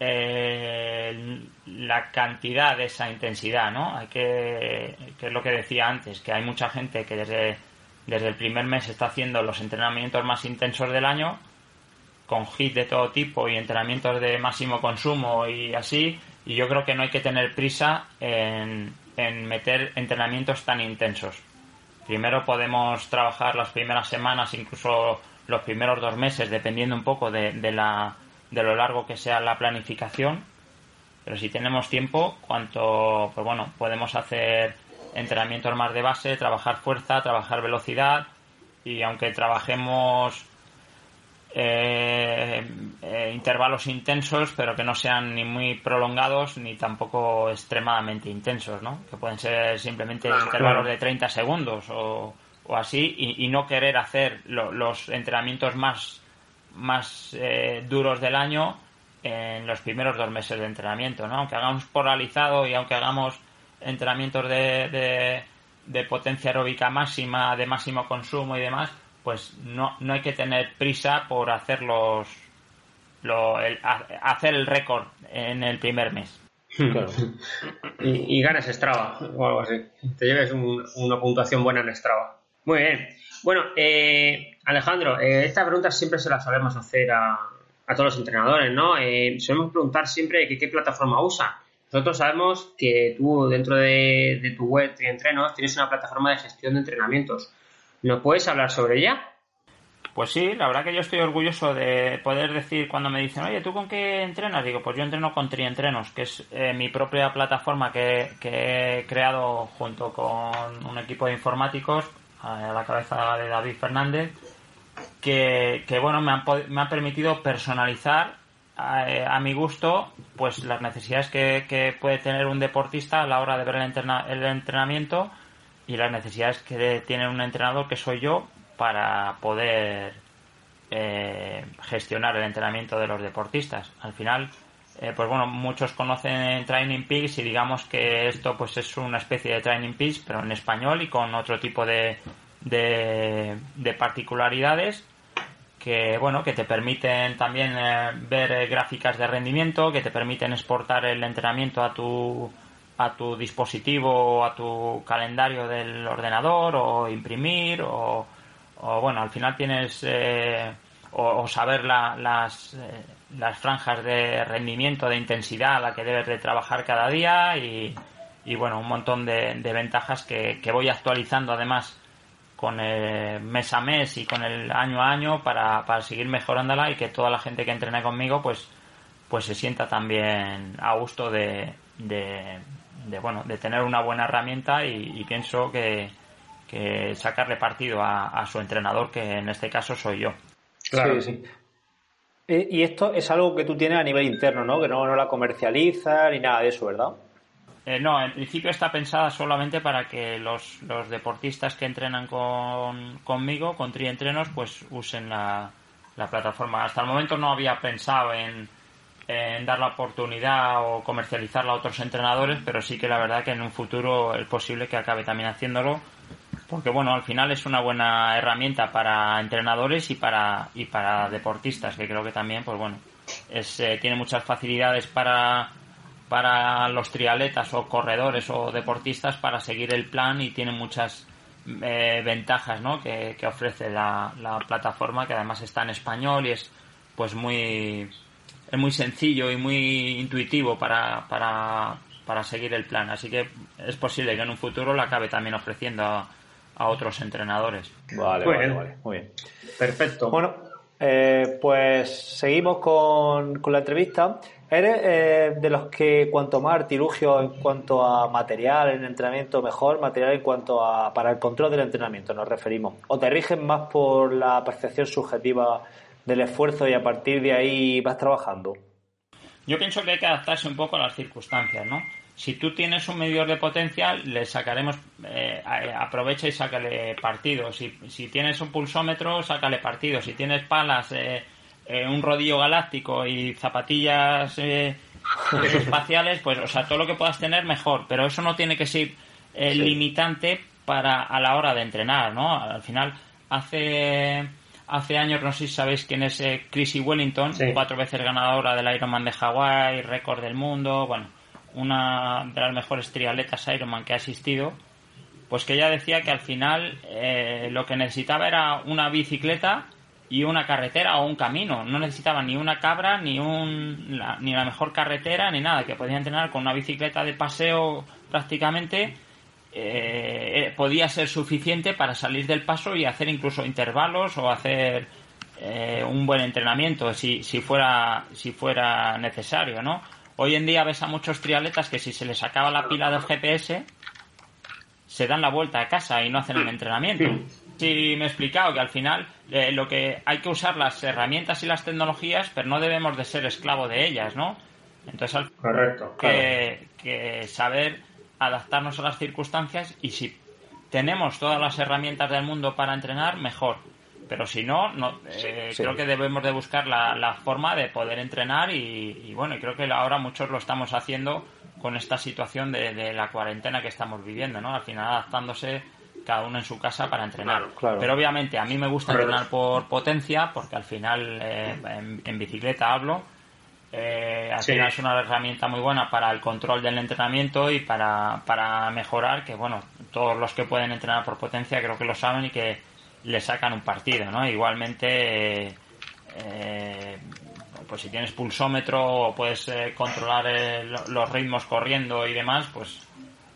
la la cantidad de esa intensidad, ¿no? Hay que, que es lo que decía antes, que hay mucha gente que desde, desde el primer mes está haciendo los entrenamientos más intensos del año, con hit de todo tipo y entrenamientos de máximo consumo y así, y yo creo que no hay que tener prisa en, en meter entrenamientos tan intensos. Primero podemos trabajar las primeras semanas, incluso los primeros dos meses, dependiendo un poco de, la, de lo largo que sea la planificación. Pero si tenemos tiempo, cuanto, pues bueno, podemos hacer entrenamientos más de base, trabajar fuerza, trabajar velocidad y aunque trabajemos eh, eh, intervalos intensos, pero que no sean ni muy prolongados ni tampoco extremadamente intensos, ¿no? Que pueden ser simplemente intervalos de 30 segundos o, o así y, y, no querer hacer lo, los entrenamientos más, más eh, duros del año en los primeros dos meses de entrenamiento, ¿no? Aunque hagamos polarizado y aunque hagamos entrenamientos de, de, potencia aeróbica máxima, de máximo consumo y demás, pues no, no hay que tener prisa por hacer los, lo, el, hacer el récord en el primer mes. Y, ganas Strava o algo así. Te lleves un, una puntuación buena en Strava. Muy bien. Bueno, eh, Alejandro, eh, esta pregunta siempre se la sabemos hacer a, a todos los entrenadores, ¿no? Eh, solemos preguntar siempre qué, qué plataforma usa. Nosotros sabemos que tú dentro de, de tu web y entrenos tienes una plataforma de gestión de entrenamientos. ¿Nos puedes hablar sobre ella? Pues sí, la verdad que yo estoy orgulloso de poder decir cuando me dicen, oye, ¿tú con qué entrenas? Digo, pues yo entreno con Trientrenos, que es eh, mi propia plataforma que, que, he creado junto con un equipo de informáticos a la cabeza de David Fernández, que, que bueno, me han, me han permitido personalizar a, a, mi gusto pues las necesidades que, que, puede tener un deportista a la hora de ver el, entrena, el entrenamiento y las necesidades que tiene un entrenador que soy yo para poder eh, gestionar el entrenamiento de los deportistas. Al final, eh, pues bueno, muchos conocen Training Peaks y digamos que esto pues es una especie de Training Peaks, pero en español y con otro tipo de, de, de particularidades que bueno que te permiten también eh, ver gráficas de rendimiento que te permiten exportar el entrenamiento a tu a tu dispositivo o a tu calendario del ordenador o imprimir o, bueno, al final tienes eh, o, saber la, las, eh, las franjas de rendimiento, de intensidad a la que debes de trabajar cada día y, y bueno, un montón de, de ventajas que, que, voy actualizando además con el mes a mes y con el año a año para, para seguir mejorándola y que toda la gente que entrene conmigo pues pues se sienta también a gusto de, de, de bueno de tener una buena herramienta y, y pienso que, que, sacarle partido a, a, su entrenador que en este caso soy yo claro sí, sí. Y esto es algo que tú tienes a nivel interno no que no, no la comercializa ni nada de eso verdad eh, no, en principio está pensada solamente para que los, los deportistas que entrenan con, conmigo, con Trientrenos, pues usen la, la plataforma. Hasta el momento no había pensado en, en dar la oportunidad o comercializarla a otros entrenadores, pero sí que la verdad que en un futuro es posible que acabe también haciéndolo, porque bueno, al final es una buena herramienta para entrenadores y para y para deportistas, que creo que también, pues bueno, es, eh, tiene muchas facilidades para para los trialetas o corredores o deportistas para seguir el plan y tiene muchas eh, ventajas ¿no? que, que ofrece la, la, plataforma que además está en español y es pues muy es muy sencillo y muy intuitivo para, para, para seguir el plan. Así que es posible que en un futuro la acabe también ofreciendo a, a otros entrenadores. Vale, muy vale, bien. vale, muy bien. Perfecto. Bueno, eh, pues seguimos con, con la entrevista. ¿Eres eh, de los que cuanto más artilugio en cuanto a material en entrenamiento mejor, material en cuanto a para el control del entrenamiento nos referimos? ¿O te rigen más por la percepción subjetiva del esfuerzo y a partir de ahí vas trabajando? Yo pienso que hay que adaptarse un poco a las circunstancias, ¿no? Si tú tienes un medidor de potencia, le sacaremos, eh, aprovecha y sácale partido. Si, si, tienes un pulsómetro, sácale partido. Si tienes palas, eh, eh, un rodillo galáctico y zapatillas eh, espaciales, pues, o sea, todo lo que puedas tener mejor. Pero eso no tiene que ser eh, sí. limitante para a la hora de entrenar, ¿no? Al final, hace hace años, no sé si sabéis quién es eh, Chrissy Wellington, sí. cuatro veces ganadora del Ironman de Hawái, récord del mundo, bueno, una de las mejores trialetas Ironman que ha existido, pues que ella decía que al final eh, lo que necesitaba era una bicicleta y una carretera o un camino. No necesitaba ni una cabra, ni, un, la, ni la mejor carretera, ni nada. Que podía entrenar con una bicicleta de paseo prácticamente. Eh, eh, podía ser suficiente para salir del paso y hacer incluso intervalos o hacer eh, un buen entrenamiento si, si, fuera, si fuera necesario, ¿no? Hoy en día ves a muchos triatletas que si se les acaba la pila del GPS se dan la vuelta a casa y no hacen el entrenamiento. Sí, me he explicado que al final eh, lo que hay que usar las herramientas y las tecnologías, pero no debemos de ser esclavo de ellas, ¿no? Entonces, Correcto, que, que saber adaptarnos a las circunstancias y si tenemos todas las herramientas del mundo para entrenar, mejor. Pero si no, no eh, sí. creo que debemos de buscar la, la forma de poder entrenar y, y bueno, y creo que ahora muchos lo estamos haciendo con esta situación de, de la cuarentena que estamos viviendo, ¿no? Al final adaptándose cada uno en su casa para entrenar. Claro, claro. Pero obviamente a mí me gusta entrenar por potencia, porque al final eh, en, en bicicleta hablo. Eh, al Sí. final es una herramienta muy buena para el control del entrenamiento y para, para mejorar, que bueno, todos los que pueden entrenar por potencia creo que lo saben y que le sacan un partido, ¿no? Igualmente, eh, eh, pues si tienes pulsómetro o puedes eh, controlar eh, lo- los ritmos corriendo y demás, pues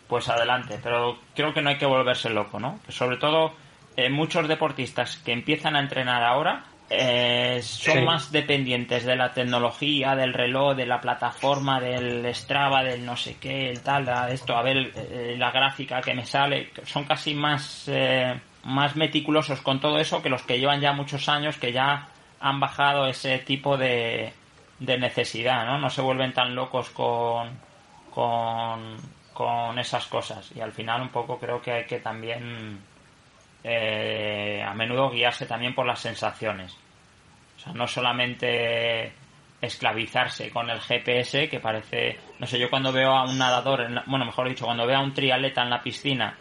pues adelante. Pero creo que no hay que volverse loco, ¿no? Sobre todo eh, muchos deportistas que empiezan a entrenar ahora eh, son Sí. más dependientes de la tecnología, del reloj, de la plataforma, del Strava, del no sé qué, el tal, a esto, a ver eh, la gráfica que me sale. Son casi más, eh, más meticulosos con todo eso que los que llevan ya muchos años, que ya han bajado ese tipo de, de necesidad, ¿no? No se vuelven tan locos con, con, con esas cosas. Y al final un poco creo que hay que también eh, a menudo guiarse también por las sensaciones. O sea, no solamente esclavizarse con el GPS, que parece, no sé, yo cuando veo a un nadador, en la- bueno, mejor dicho, cuando veo a un triatleta en la piscina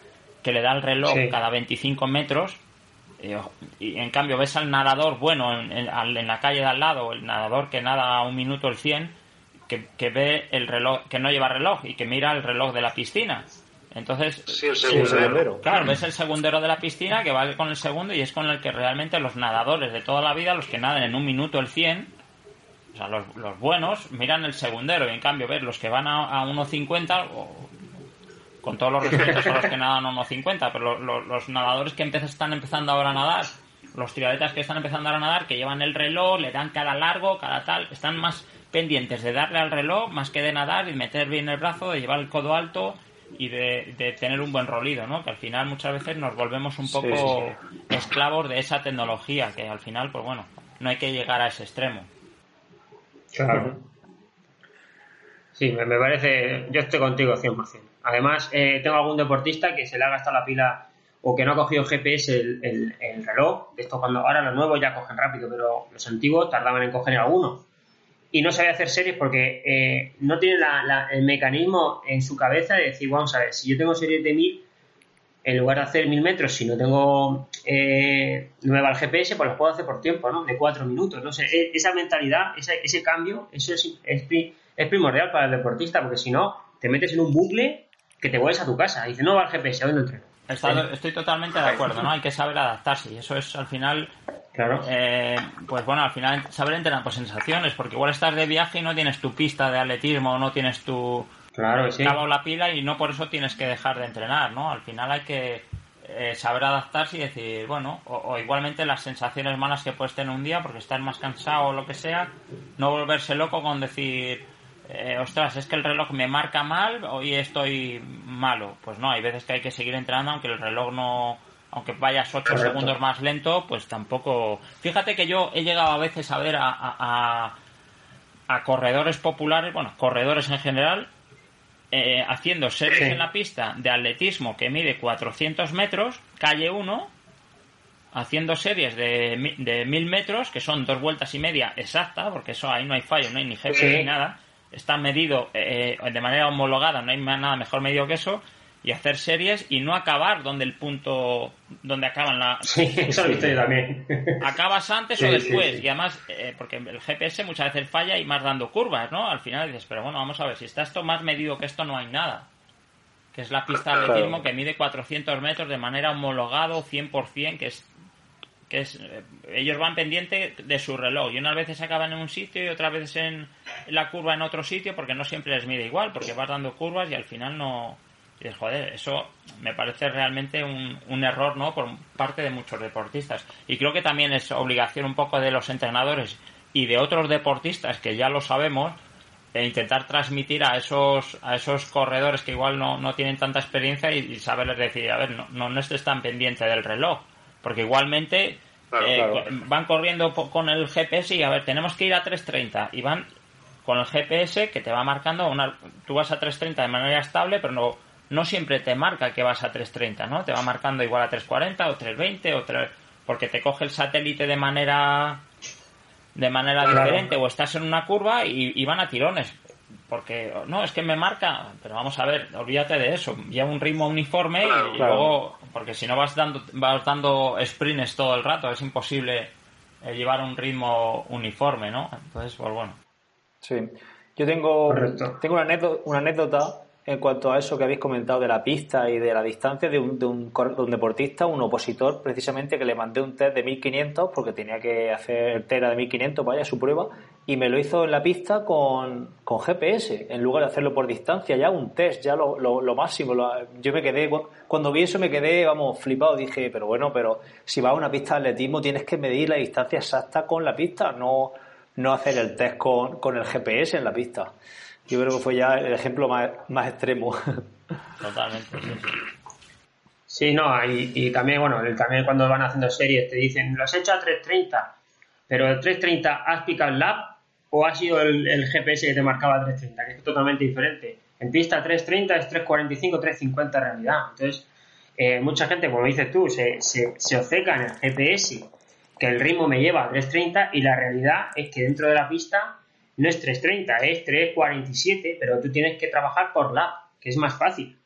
que le da el reloj Sí. cada 25 metros, eh, y en cambio ves al nadador bueno en, en- al- en la calle de al lado, el nadador que nada a un minuto el 100, que, que ve el reloj, que no lleva reloj y que mira el reloj de la piscina. Entonces, Sí, el segundero. Claro, ves el segundero de la piscina que va con el segundo y es con el que realmente los nadadores de toda la vida, los que nadan en un minuto el 100, o sea, los, los buenos, miran el segundero y en cambio ves los que van a, a 1.50, o- con todos los respetos a los que nadan a 1.50, pero lo- lo- los nadadores que están empezando ahora a nadar, los triatletas que están empezando ahora a nadar, que llevan el reloj, le dan cada largo, cada tal, están más pendientes de darle al reloj más que de nadar y meter bien el brazo, de llevar el codo alto y de, de tener un buen rolido, ¿no? Que al final muchas veces nos volvemos un Sí, poco esclavos de esa tecnología, que al final, pues bueno, no hay que llegar a ese extremo. Claro. Sí, me, me parece. Yo estoy contigo 100%. Además, eh, tengo algún deportista que se le ha gastado la pila o que no ha cogido GPS el, el- el reloj. Esto cuando ahora los nuevos ya cogen rápido, pero los antiguos tardaban en coger alguno. Y no sabe hacer series porque eh, no tiene la- el mecanismo en su cabeza de decir, vamos a ver, si yo tengo series de 1000, en lugar de hacer 1000 metros, si no tengo. Eh, no me va el GPS, pues los puedo hacer por tiempo, ¿no? De 4 minutos. No sé, e- esa mentalidad, ese, cambio, eso es, es, es primordial para el deportista, porque si no, te metes en un bucle que te vuelves a tu casa. Y dices, no va el GPS, hoy no entreno. Está- estoy totalmente de acuerdo, ¿no? Hay que saber adaptarse y eso es al final, Claro. eh, pues bueno, al final saber entrenar por sensaciones, porque igual estás de viaje y no tienes tu pista de atletismo, no tienes tu Claro, sí. acabado la pila y no por eso tienes que dejar de entrenar, ¿no? Al final hay que eh, saber adaptarse y decir, bueno, o, o igualmente las sensaciones malas que puedes tener un día porque estás más cansado o lo que sea, no volverse loco con decir, eh, ostras, es que el reloj me marca mal, hoy estoy malo. Pues no, hay veces que hay que seguir entrenando aunque el reloj no, aunque vayas 8 Correcto. segundos más lento, pues tampoco. Fíjate que yo he llegado a veces a ver a, a- corredores populares, bueno, corredores en general, eh, haciendo series Sí. en la pista de atletismo que mide 400 metros, calle 1, haciendo series de, de 1000 metros, que son dos vueltas y media exacta, porque eso ahí no hay fallo, no hay ni jefe Sí. ni nada, está medido eh, de manera homologada, no hay nada mejor medido que eso, y hacer series y no acabar donde el punto donde acaban la sí eso lo he visto yo también. Acabas antes o después y además eh, porque el GPS muchas veces falla y más dando curvas no al final dices pero bueno vamos a ver si está esto más medido que esto no hay nada que es la pista de atletismo que mide 400 metros de manera homologado 100% que es es eh, ellos van pendiente de su reloj y unas veces acaban en un sitio y otras veces en la curva en otro sitio porque no siempre les mide igual porque vas dando curvas y al final no y joder, eso me parece realmente un, error, ¿no? Por parte de muchos deportistas. Y creo que también es obligación un poco de los entrenadores y de otros deportistas que ya lo sabemos, e intentar transmitir a esos, a esos corredores que igual no, no tienen tanta experiencia y, saberles decir, a ver, no, no, no estés tan pendiente del reloj. Porque igualmente eh, van corriendo con el GPS y a ver, tenemos que ir a 3.30 y van con el GPS que te va marcando una, tú vas a 3.30 de manera estable, pero no no siempre te marca que vas a 330, ¿no? Te va marcando igual a 340 o 320 o 3... porque te coge el satélite de manera de manera diferente o estás en una curva y, van a tirones. Porque no, es que me marca, pero vamos a ver, olvídate de eso, lleva un ritmo uniforme y, luego porque si no vas dando vas dando sprints todo el rato, es imposible eh, llevar un ritmo uniforme, ¿no? Entonces, pues bueno. Sí. Yo tengo tengo una anécdota, una anécdota en cuanto a eso que habéis comentado de la pista y de la distancia de un, de un, deportista, un opositor, precisamente que le mandé un test de 1500 porque tenía que hacer el test de 1500, vaya, su prueba, y me lo hizo en la pista con, con GPS, en lugar de hacerlo por distancia, ya un test, ya lo, lo, máximo. yo me quedé, cuando vi eso me quedé, vamos, flipado, dije, pero bueno, pero si vas a una pista de atletismo tienes que medir la distancia exacta con la pista, no, no hacer el test con, con el GPS en la pista. Yo creo que fue ya el ejemplo más, más extremo. Totalmente, sí, no, y, también, bueno, también cuando van haciendo series te dicen, lo has hecho a 3.30, pero el 3.30 has picado el lap o ha sido el, GPS que te marcaba a 3.30, que es totalmente diferente. En pista 3.30 es 3.45, 3.50 en realidad. Entonces, eh, mucha gente, como dices tú, se, se, se obceca en el GPS, que el ritmo me lleva a 3.30 y la realidad es que dentro de la pista no es 3.30, es 3.47, pero tú tienes que trabajar por la, que es más fácil.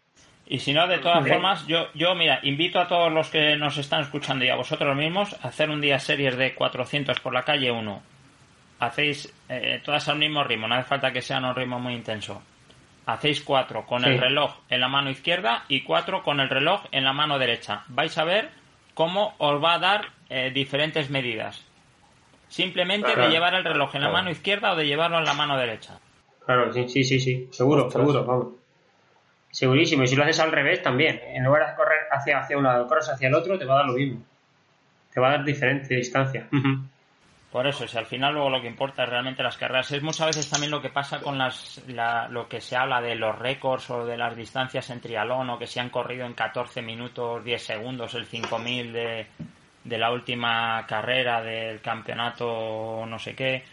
Y si no, de todas formas, yo, yo, mira, invito a todos los que nos están escuchando y a vosotros mismos a hacer un día series de 400 por la calle 1. Hacéis eh, todas al mismo ritmo, no hace falta que sean un ritmo muy intenso. Hacéis cuatro con el reloj en la mano izquierda y cuatro con el reloj en la mano derecha. Vais a ver cómo os va a dar eh, diferentes medidas. Simplemente de llevar el reloj en la mano izquierda o de llevarlo en la mano derecha. Claro, sí, sí, sí, sí. seguro, seguro, vamos. Segurísimo. Y si lo haces al revés también. En lugar de correr hacia, hacia un lado, corres hacia el otro, te va a dar lo mismo. Te va a dar diferente distancia. Por eso, si al final luego lo que importa es realmente las carreras. Es muchas veces también lo que pasa con las, lo que se habla de los récords o de las distancias en trialón o que se han corrido en 14 minutos, 10 segundos, el 5000 de, de la última carrera del campeonato no sé qué,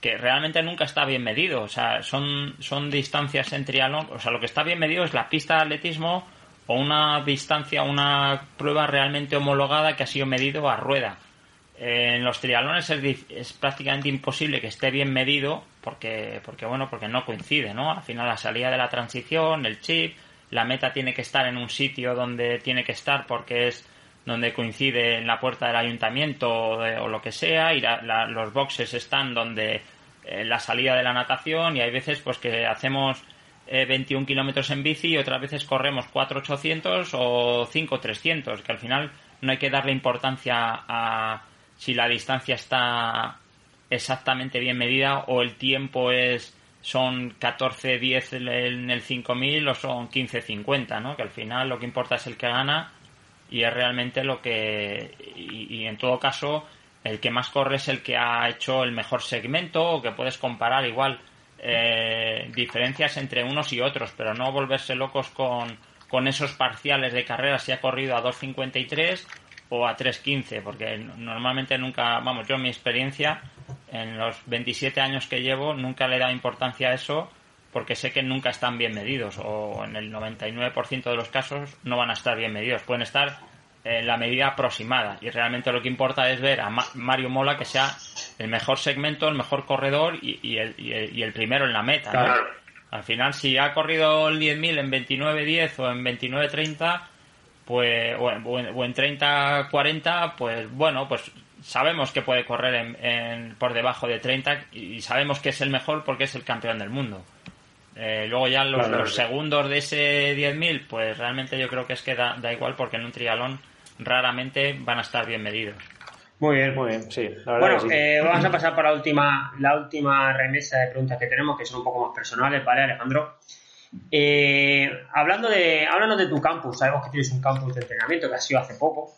que realmente nunca está bien medido. O sea, son, son distancias en triatlón. O sea, lo que está bien medido es la pista de atletismo o una distancia, una prueba realmente homologada que ha sido medido a rueda. En los triatlones es, es, prácticamente imposible que esté bien medido porque, porque, bueno, porque no coincide, ¿no? Al final la salida de la transición, el chip, la meta tiene que estar en un sitio donde tiene que estar porque es donde coincide en la puerta del ayuntamiento o, lo que sea y los boxes están donde eh, la salida de la natación y hay veces pues que hacemos 21 eh, kilómetros en bici y otras veces corremos 4.800 o 5.300 que al final no hay que darle importancia a si la distancia está exactamente bien medida o el tiempo es son 14.10 en el 5000 o son 15.50 ¿no? que al final lo que importa es el que gana y es realmente lo que y, en todo caso el que más corre es el que ha hecho el mejor segmento o que puedes comparar igual eh, diferencias entre unos y otros pero no volverse locos con, con esos parciales de carrera si ha corrido a 2.53 o a 3.15 porque normalmente nunca vamos yo en mi experiencia en los 27 años que llevo nunca le he dado importancia a eso porque sé que nunca están bien medidos o en el 99% de los casos no van a estar bien medidos. Pueden estar en la medida aproximada y realmente lo que importa es ver a Mario Mola que sea el mejor segmento, el mejor corredor y, el, y el, primero en la meta. Al final, si ha corrido el 10.000 en 29.10 o en 29.30, pues, o en, o en 30.40, pues bueno, pues sabemos que puede correr en, por debajo de 30 y sabemos que es el mejor porque es el campeón del mundo. Eh, luego ya los, segundos de ese 10.000, pues realmente yo creo que es que da, igual porque en un trialón raramente van a estar bien medidos. Muy bien, muy bien, sí. bueno, eh, vamos a pasar para la última, la última remesa de preguntas que tenemos, que son un poco más personales, ¿vale, Alejandro? Eh, hablando de, háblanos de tu campus, sabemos que tienes un campus de entrenamiento que ha sido hace poco.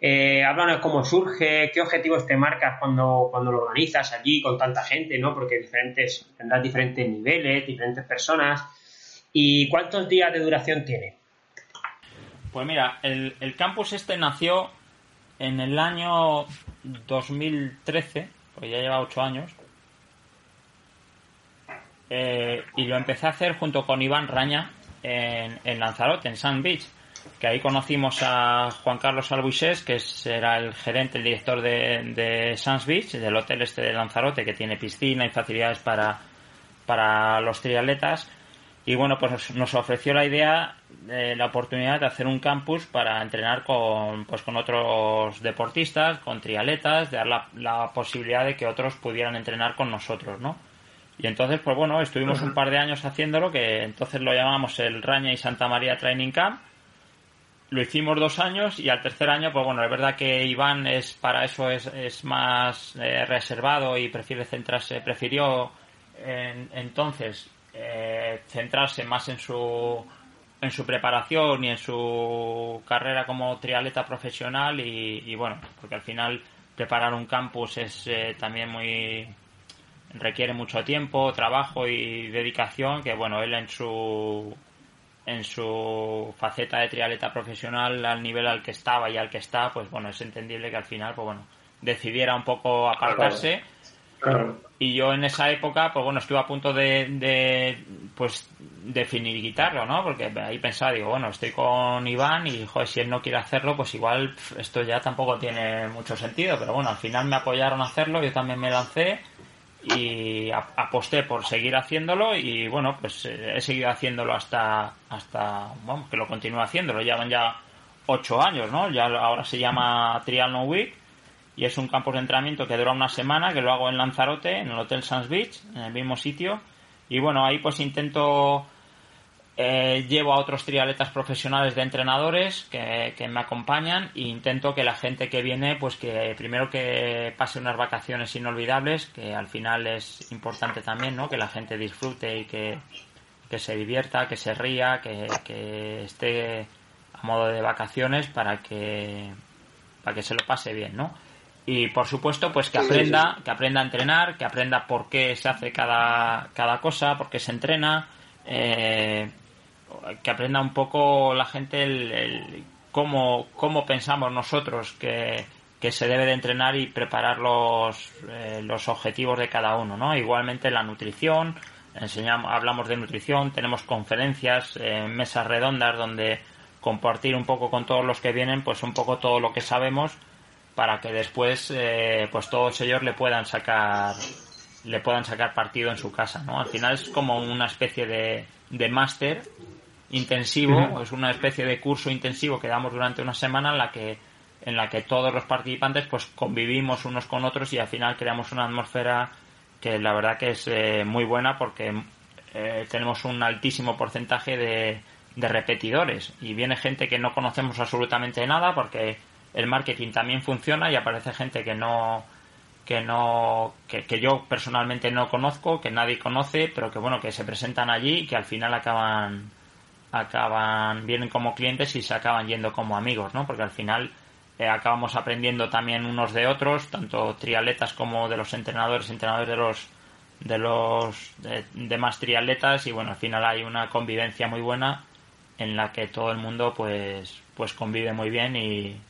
Eh, háblanos cómo surge, qué objetivos te marcas cuando, cuando lo organizas allí con tanta gente, ¿no? Porque diferentes, tendrás diferentes niveles, diferentes personas. ¿Y cuántos días de duración tiene? Pues mira, el, campus este nació en el año 2013, pues ya lleva ocho años, eh, y lo empecé a hacer junto con Iván Raña en, en Lanzarote, en Sand Beach que ahí conocimos a Juan Carlos Albuisés, que era el gerente, el director de, de Sands Beach, del hotel este de Lanzarote, que tiene piscina y facilidades para, para los triatletas. Y bueno, pues nos ofreció la idea, de la oportunidad de hacer un campus para entrenar con, pues con otros deportistas, con triatletas, de dar la, la posibilidad de que otros pudieran entrenar con nosotros, ¿no? Y entonces, pues bueno, estuvimos un par de años haciéndolo, que entonces lo llamamos el Raña y Santa María Training Camp. Lo hicimos dos años y al tercer año, pues bueno, es verdad que Iván es para eso es, es más eh, reservado y prefiere centrarse, prefirió entonces eh, centrarse más en su en su preparación y en su carrera como triatleta profesional y, bueno, porque al final preparar un campus es eh, también muy requiere mucho tiempo, trabajo y dedicación que bueno, él en su en su faceta de trialeta profesional al nivel al que estaba y al que está, pues bueno, es entendible que al final, pues bueno, decidiera un poco apartarse. Y yo en esa época, pues bueno, estuve a punto de, de pues, definir guitarra, ¿no? Porque ahí pensaba, digo, bueno, estoy con Iván y, joder, si él no quiere hacerlo, pues igual esto ya tampoco tiene mucho sentido. Pero bueno, al final me apoyaron a hacerlo, yo también me lancé y aposté por seguir haciéndolo y bueno pues eh, he seguido haciéndolo hasta hasta vamos que lo continúo haciéndolo. Llevan ya ocho años no ya ahora se llama Trial Week y es un campo de entrenamiento que dura una semana que lo hago en Lanzarote en el Hotel Sands Beach en el mismo sitio. Y bueno ahí pues intento eh, llevo a otros triatletas profesionales de entrenadores que, me acompañan e intento que la gente que viene, pues que primero que pase unas vacaciones inolvidables, que al final es importante también, ¿no? Que la gente disfrute y que, se divierta, que se ría, que, que, esté a modo de vacaciones para que, para que se lo pase bien, ¿no? Y por supuesto, pues que aprenda, que aprenda a entrenar, que aprenda por qué se hace cada, cada cosa, por qué se entrena, eh, que aprenda un poco la gente el, cómo, cómo, pensamos nosotros que, se debe de entrenar y preparar los, eh, los objetivos de cada uno, ¿no? Igualmente la nutrición, enseñamos, hablamos de nutrición, tenemos conferencias, eh, mesas redondas donde compartir un poco con todos los que vienen, pues un poco todo lo que sabemos para que después, eh, pues todos ellos le puedan sacar le puedan sacar partido en su casa, ¿no? Al final es como una especie de, de máster intensivo, es una especie de curso intensivo que damos durante una semana en la que en la que todos los participantes pues convivimos unos con otros y al final creamos una atmósfera que la verdad que es eh, muy buena porque eh, tenemos un altísimo porcentaje de, de repetidores y viene gente que no conocemos absolutamente nada porque el marketing también funciona y aparece gente que no que no que, que, yo personalmente no conozco que nadie conoce pero que bueno que se presentan allí y que al final acaban acaban, vienen como clientes y se acaban yendo como amigos, ¿no? Porque al final eh, acabamos aprendiendo también unos de otros, tanto triatletas como de los entrenadores, entrenadores de los de los demás triatletas y bueno, al final hay una convivencia muy buena en la que todo el mundo pues pues convive muy bien y,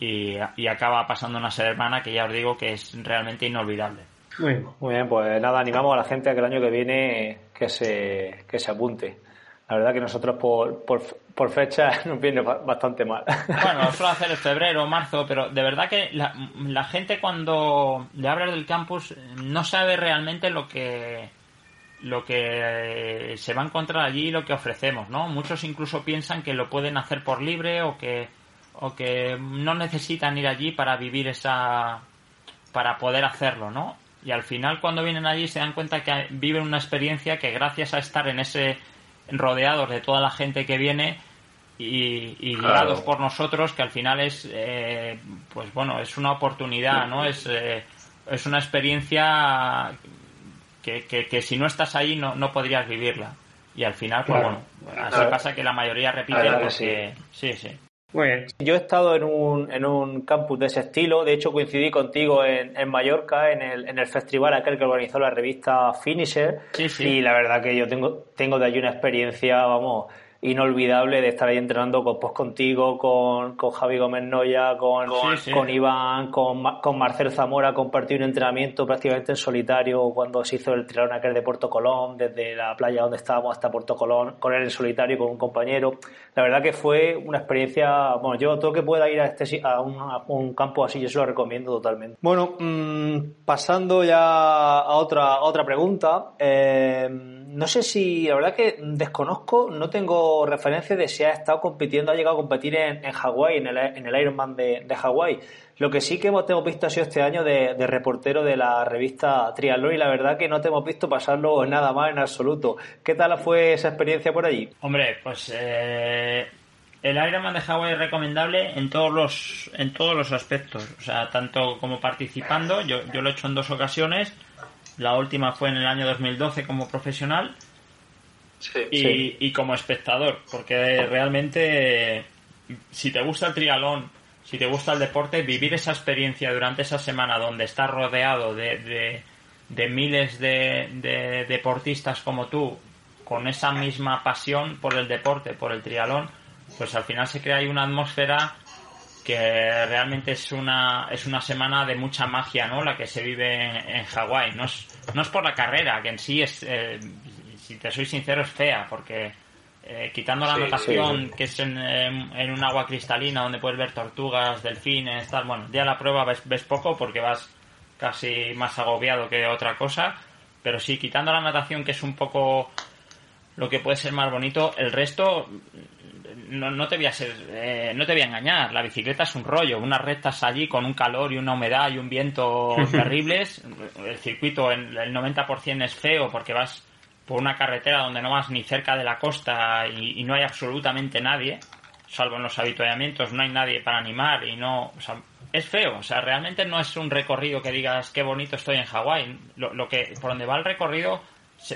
y, y acaba pasando una semana que ya os digo que es realmente inolvidable. Muy bien, muy bien, pues nada, animamos a la gente a que el año que viene que se, que se apunte. La verdad que nosotros por, por, por fecha nos viene bastante mal. Bueno, suelo hacer en febrero marzo, pero de verdad que la, la, gente cuando le hablas del campus no sabe realmente lo que lo que se va a encontrar allí y lo que ofrecemos, ¿no? Muchos incluso piensan que lo pueden hacer por libre o que o que no necesitan ir allí para vivir esa para poder hacerlo, ¿no? Y al final cuando vienen allí se dan cuenta que viven una experiencia que gracias a estar en ese rodeados de toda la gente que viene y, y guiados por nosotros, que al final es, eh, pues bueno, es una oportunidad, ¿no? Es, eh, es una experiencia que, que, si no estás ahí no, no podrías vivirla. Y al final, pues bueno, así pasa que la mayoría repite porque... sí, sí. Yo he estado en un, en un campus de ese estilo, de hecho coincidí contigo en, en Mallorca, en el, en el festival aquel que organizó la revista Finisher, y la verdad que yo tengo, tengo de allí una experiencia, vamos, inolvidable de estar ahí entrenando con, pues, contigo, con, con Javi Gómez Noya, con, con Iván, con, con Marcel Zamora, compartir un entrenamiento prácticamente en solitario cuando se hizo el triatlón aquel de Puerto Colón, desde la playa donde estábamos hasta Puerto Colón, con él en solitario, con un compañero. La verdad que fue una experiencia, bueno, yo todo que pueda ir a, este, a, un, un campo así, yo se lo recomiendo totalmente. Bueno, mmm, pasando ya a otra, otra pregunta, eh, no sé si, la verdad que desconozco, no tengo referencia de si ha estado compitiendo, ha llegado a competir en, Hawái, en el, en el Ironman de, de Hawái. Lo que sí que hemos, visto ha sido este año de, reportero de la revista Triatlón y la verdad que no te hemos visto pasarlo nada más en absoluto. ¿Qué tal fue esa experiencia por allí? Hombre, pues eh, el Ironman de Hawái es recomendable en todos los en todos los aspectos, o sea, tanto como participando, yo, yo lo he hecho en dos ocasiones la última fue en el año 2012 como profesional. Y, como espectador, porque realmente si te gusta el trialón, si te gusta el deporte, vivir esa experiencia durante esa semana donde estás rodeado de, de, miles de, deportistas como tú, con esa misma pasión por el deporte, por el trialón, pues al final se crea ahí una atmósfera que realmente es una, es una semana de mucha magia, ¿no? La que se vive en, Hawái. No es, no es por la carrera, que en sí es, eh, si te soy sincero, es fea, porque eh, quitando la anotación que es en, en, un agua cristalina donde puedes ver tortugas, delfines, tal, bueno, ya la prueba ves, ves poco porque vas casi más agobiado que otra cosa, pero sí, quitando la natación que es un poco lo que puede ser más bonito, el resto no, no, te voy a ser, eh, no te voy a engañar, la bicicleta es un rollo, unas rectas allí con un calor y una humedad y un viento terribles, el circuito en el 90% es feo porque vas por una carretera donde no vas ni cerca de la costa y, no hay absolutamente nadie, salvo en los habituallamientos, no hay nadie para animar y no, o sea, es feo, o sea, realmente no es un recorrido que digas qué bonito estoy en Hawái, lo, lo que, por donde va el recorrido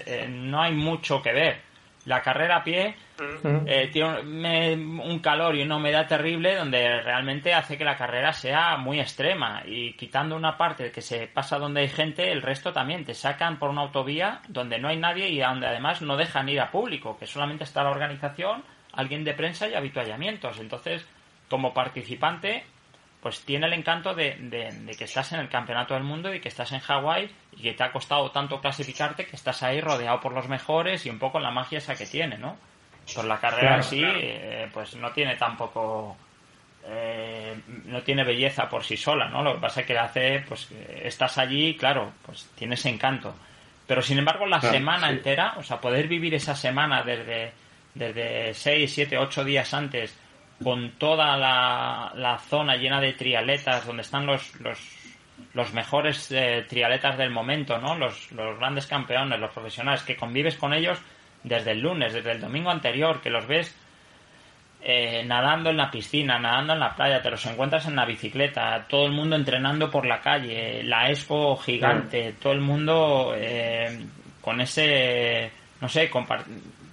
eh, no hay mucho que ver la carrera a pie eh, tiene un calor y una humedad terrible donde realmente hace que la carrera sea muy extrema. Y quitando una parte que se pasa donde hay gente, el resto también. Te sacan por una autovía donde no hay nadie y donde además no dejan ir a público, que solamente está la organización, alguien de prensa y habituallamientos. Entonces, como participante, pues tiene el encanto de, que estás en el campeonato del mundo y que estás en Hawái y que te ha costado tanto clasificarte que estás ahí rodeado por los mejores y un poco la magia esa que tiene, ¿no? Pues la carrera en sí, eh, pues no tiene tampoco, eh, no tiene belleza por sí sola, ¿no? Lo que pasa es que hace, pues estás allí, claro, pues tienes encanto. Pero sin embargo, la semana entera, o sea, poder vivir esa semana desde, desde 6, 7, 8 días antes con toda la, zona llena de trialetas, donde están los, los, los mejores eh, trialetas del momento, ¿no? Los, los grandes campeones, los profesionales, que convives con ellos desde el lunes, desde el domingo anterior, que los ves eh, nadando en la piscina, nadando en la playa, te los encuentras en la bicicleta, todo el mundo entrenando por la calle, la expo gigante, todo el mundo eh, con ese, no sé,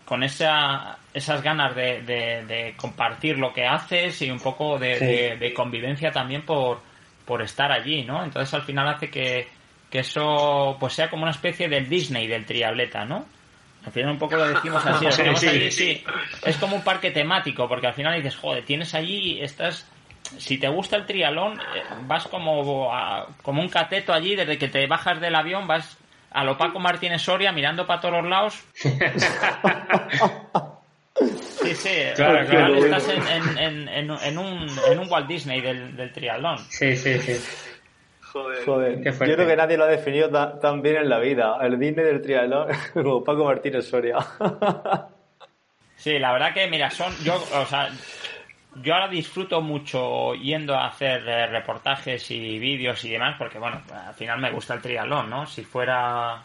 con esa, esas ganas de, de, compartir lo que haces y un poco de, convivencia también por, por estar allí, ¿no? Entonces al final hace que, que eso pues sea como una especie del Disney del triatleta, ¿no? Al final un poco lo decimos así, sí, Es como un parque temático, porque al final dices, joder, tienes allí, estás... Si te gusta el trialón, eh, vas como, como un cateto allí, desde que te bajas del avión, vas a lo Paco Martínez Soria mirando para todos los lados. Sí, sí, claro, claro. estás en, en, en, en, un, en un Walt Disney del, del triatlón. Sí, sí, sí. Joder, yo creo que nadie lo ha definido tan, bien en la vida. El Disney del triatlón, como Paco Martínez Soria. sí, la verdad que, mira, son. Yo, o sea, yo ahora disfruto mucho yendo a hacer eh, reportajes y vídeos y demás, porque, bueno, al final me gusta el triatlón, ¿no? Si fuera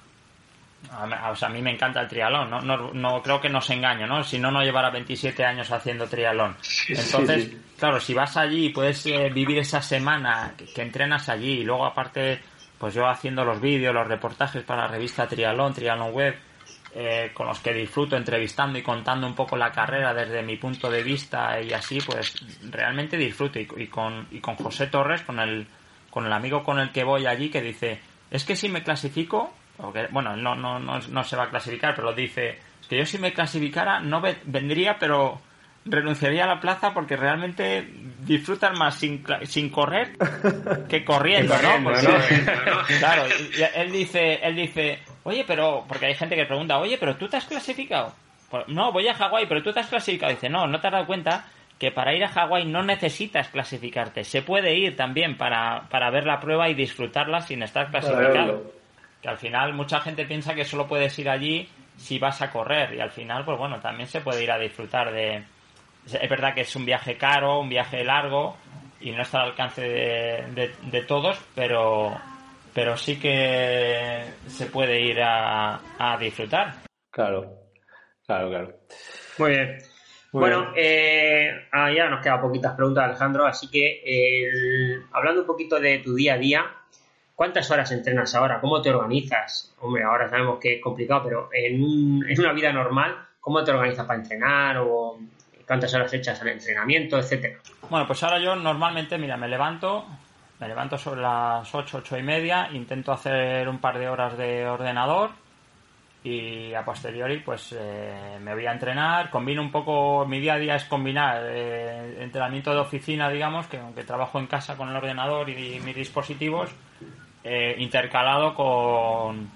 o sea, a mí me encanta el triatlón, ¿no? No, no creo que nos engaño, ¿no? Si no, no llevara 27 años haciendo triatlón. Entonces, claro, si vas allí y puedes eh, vivir esa semana que, entrenas allí y luego aparte, pues yo haciendo los vídeos, los reportajes para la revista Triatlón, Triatlón Web, eh, con los que disfruto entrevistando y contando un poco la carrera desde mi punto de vista y así, pues realmente disfruto. Y, y, con, y con José Torres, con el, con el amigo con el que voy allí, que dice, es que si me clasifico, bueno, no, no, no, no, se va a clasificar, pero dice, es que yo si me clasificara no vendría, pero renunciaría a la plaza porque realmente disfrutan más sin, sin correr que corriendo, ¿no? claro, él dice, él dice, oye, pero, porque hay gente que pregunta, oye, pero tú te has clasificado. Pues, no, voy a Hawái, pero tú te has clasificado. Dice, no, no te has dado cuenta que para ir a Hawái no necesitas clasificarte. Se puede ir también para, para ver la prueba y disfrutarla sin estar clasificado que al final mucha gente piensa que solo puedes ir allí si vas a correr y al final pues bueno también se puede ir a disfrutar de es verdad que es un viaje caro un viaje largo y no está al alcance de, todos pero pero sí que se puede ir a, disfrutar. Claro claro claro. Muy bien. Bueno, Eh, ah, ya nos quedan poquitas preguntas, Alejandro, así que hablando un poquito de tu día a día, ¿Cuántas horas entrenas ahora? ¿Cómo te organizas? Hombre, ahora sabemos que es complicado, pero en, una vida normal, ¿cómo te organizas para entrenar? ¿O cuántas horas echas al entrenamiento, etcétera? Bueno, pues ahora yo normalmente, mira, me levanto, me levanto sobre las 8, 8 y media, intento hacer un par de horas de ordenador y a posteriori pues eh, me voy a entrenar, combino un poco, mi día a día es combinar eh, entrenamiento de oficina, digamos, que aunque trabajo en casa con el ordenador y mis dispositivos, eh, intercalado con,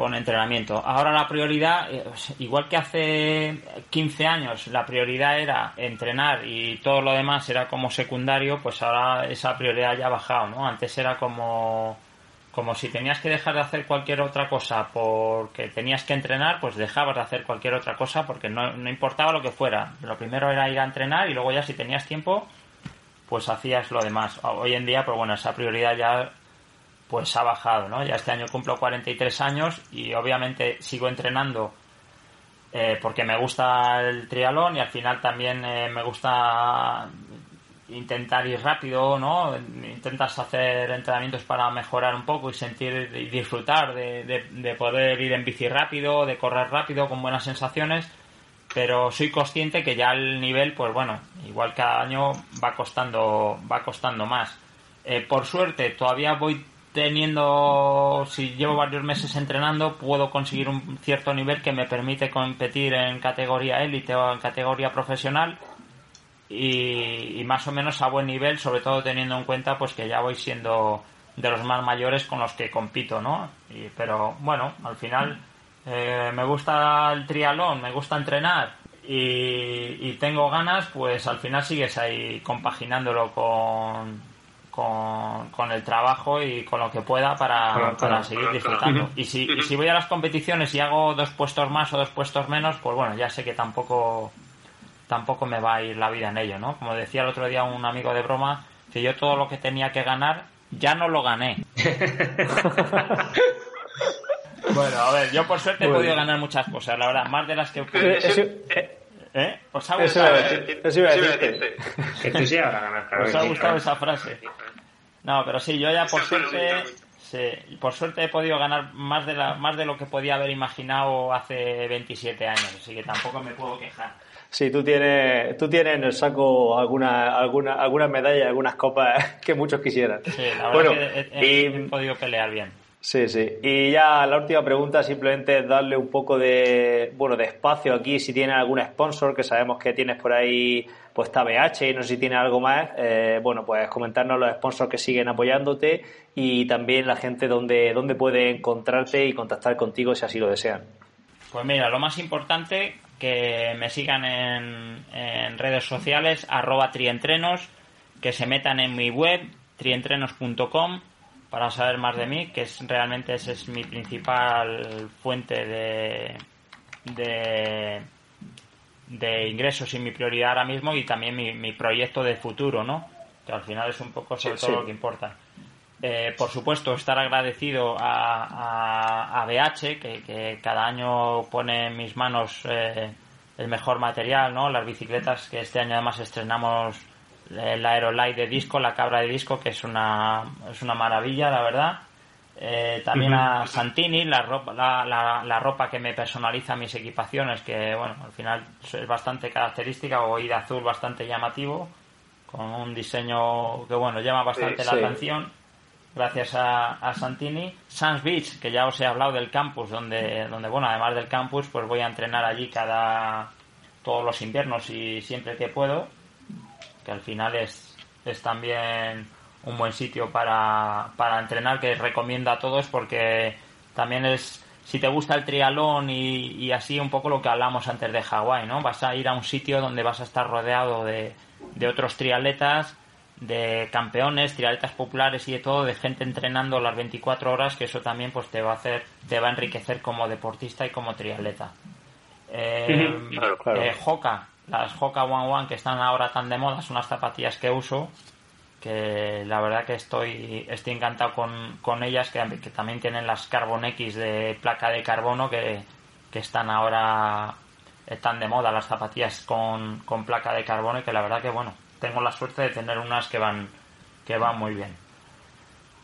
con entrenamiento. Ahora la prioridad, eh, igual que hace 15 años, la prioridad era entrenar y todo lo demás era como secundario, pues ahora esa prioridad ya ha bajado, ¿no? Antes era como, como si tenías que dejar de hacer cualquier otra cosa porque tenías que entrenar, pues dejabas de hacer cualquier otra cosa porque no, no importaba lo que fuera. Lo primero era ir a entrenar y luego ya si tenías tiempo, pues hacías lo demás. Hoy en día, pues bueno, esa prioridad ya pues ha bajado, ¿no? Ya este año cumplo 43 años y obviamente sigo entrenando eh, porque me gusta el triatlón y al final también eh, me gusta intentar ir rápido, ¿no? Intentas hacer entrenamientos para mejorar un poco y sentir y disfrutar de, de, poder ir en bici rápido, de correr rápido con buenas sensaciones, pero soy consciente que ya el nivel, pues bueno, igual cada año va costando, va costando más. Eh, por suerte todavía voy teniendo, si llevo varios meses entrenando, puedo conseguir un cierto nivel que me permite competir en categoría élite o en categoría profesional y, más o menos a buen nivel, sobre todo teniendo en cuenta pues que ya voy siendo de los más mayores con los que compito, ¿no? pero bueno, al final eh, me gusta el triatlón, me gusta entrenar y, y tengo ganas, pues al final sigues ahí compaginándolo con, con, el trabajo y con lo que pueda para, para seguir disfrutando. Y si, y si voy a las competiciones y hago dos puestos más o dos puestos menos, pues bueno, ya sé que tampoco tampoco me va a ir la vida en ello, ¿no? Como decía el otro día un amigo de broma, que yo todo lo que tenía que ganar ya no lo gané. bueno, a ver, yo por suerte he podido ganar muchas cosas, la verdad, más de las que... ¿Eh? ¿Eh? ¿Os ha gustado? Eso, Que tú sí ganar, ¿Os ha gustado esa frase? No, pero sí, yo ya por suerte, por suerte he podido ganar más de, la, más de lo que podía haber imaginado hace 27 años, así que tampoco me puedo quejar. Sí, tú tienes, tú tienes en el saco alguna, alguna, algunas medallas, algunas copas que muchos quisieran. Sí, la verdad que he, podido pelear bien. Sí, sí. Y ya la última pregunta simplemente es darle un poco de, bueno, de espacio aquí si tiene algún sponsor, que sabemos que tienes por ahí pues TBH y no sé si tiene algo más, eh, bueno, pues comentarnos los sponsors que siguen apoyándote y también la gente donde, donde puede encontrarte y contactar contigo si así lo desean. Pues mira, lo más importante, que me sigan en, en redes sociales, arroba trientrenos, que se metan en mi web, trientrenos.com para saber más de mí, que es realmente esa es mi principal fuente de, de, de ingresos y mi prioridad ahora mismo y también mi, mi proyecto de futuro, ¿no? Que al final es un poco sobre todo lo que importa. Eh, por supuesto, estar agradecido a, a, BH, que, cada año pone en mis manos eh, el mejor material, ¿no? Las bicicletas que este año además estrenamos el Aerolite de disco, la cabra de disco, que es una, es una maravilla, la verdad. Eh, también a Santini, la ropa, la, la, ropa que me personaliza mis equipaciones, que bueno, al final es bastante característica, o de azul bastante llamativo, con un diseño que bueno, llama bastante la atención, gracias a, a, Santini. Sans Beach, que ya os he hablado del campus, donde, donde bueno, además del campus, pues voy a entrenar allí cada todos los inviernos y siempre que puedo que al final es, es también un buen sitio para, para entrenar que recomienda a todos porque también es si te gusta el trialón y, así un poco lo que hablamos antes de Hawái, ¿no? Vas a ir a un sitio donde vas a estar rodeado de, de otros triatletas, de campeones, triatletas populares y de todo, de gente entrenando las 24 horas, que eso también pues te va a hacer, te va a enriquecer como deportista y como triatleta. Eh, eh las Hoka One One que están ahora tan de moda, son unas zapatillas que uso, que la verdad que estoy, estoy encantado con, con ellas, que, que, también tienen las Carbon X de placa de carbono, que, que están ahora, están de moda las zapatillas con, con placa de carbono y que la verdad que bueno, tengo la suerte de tener unas que van, que van muy bien.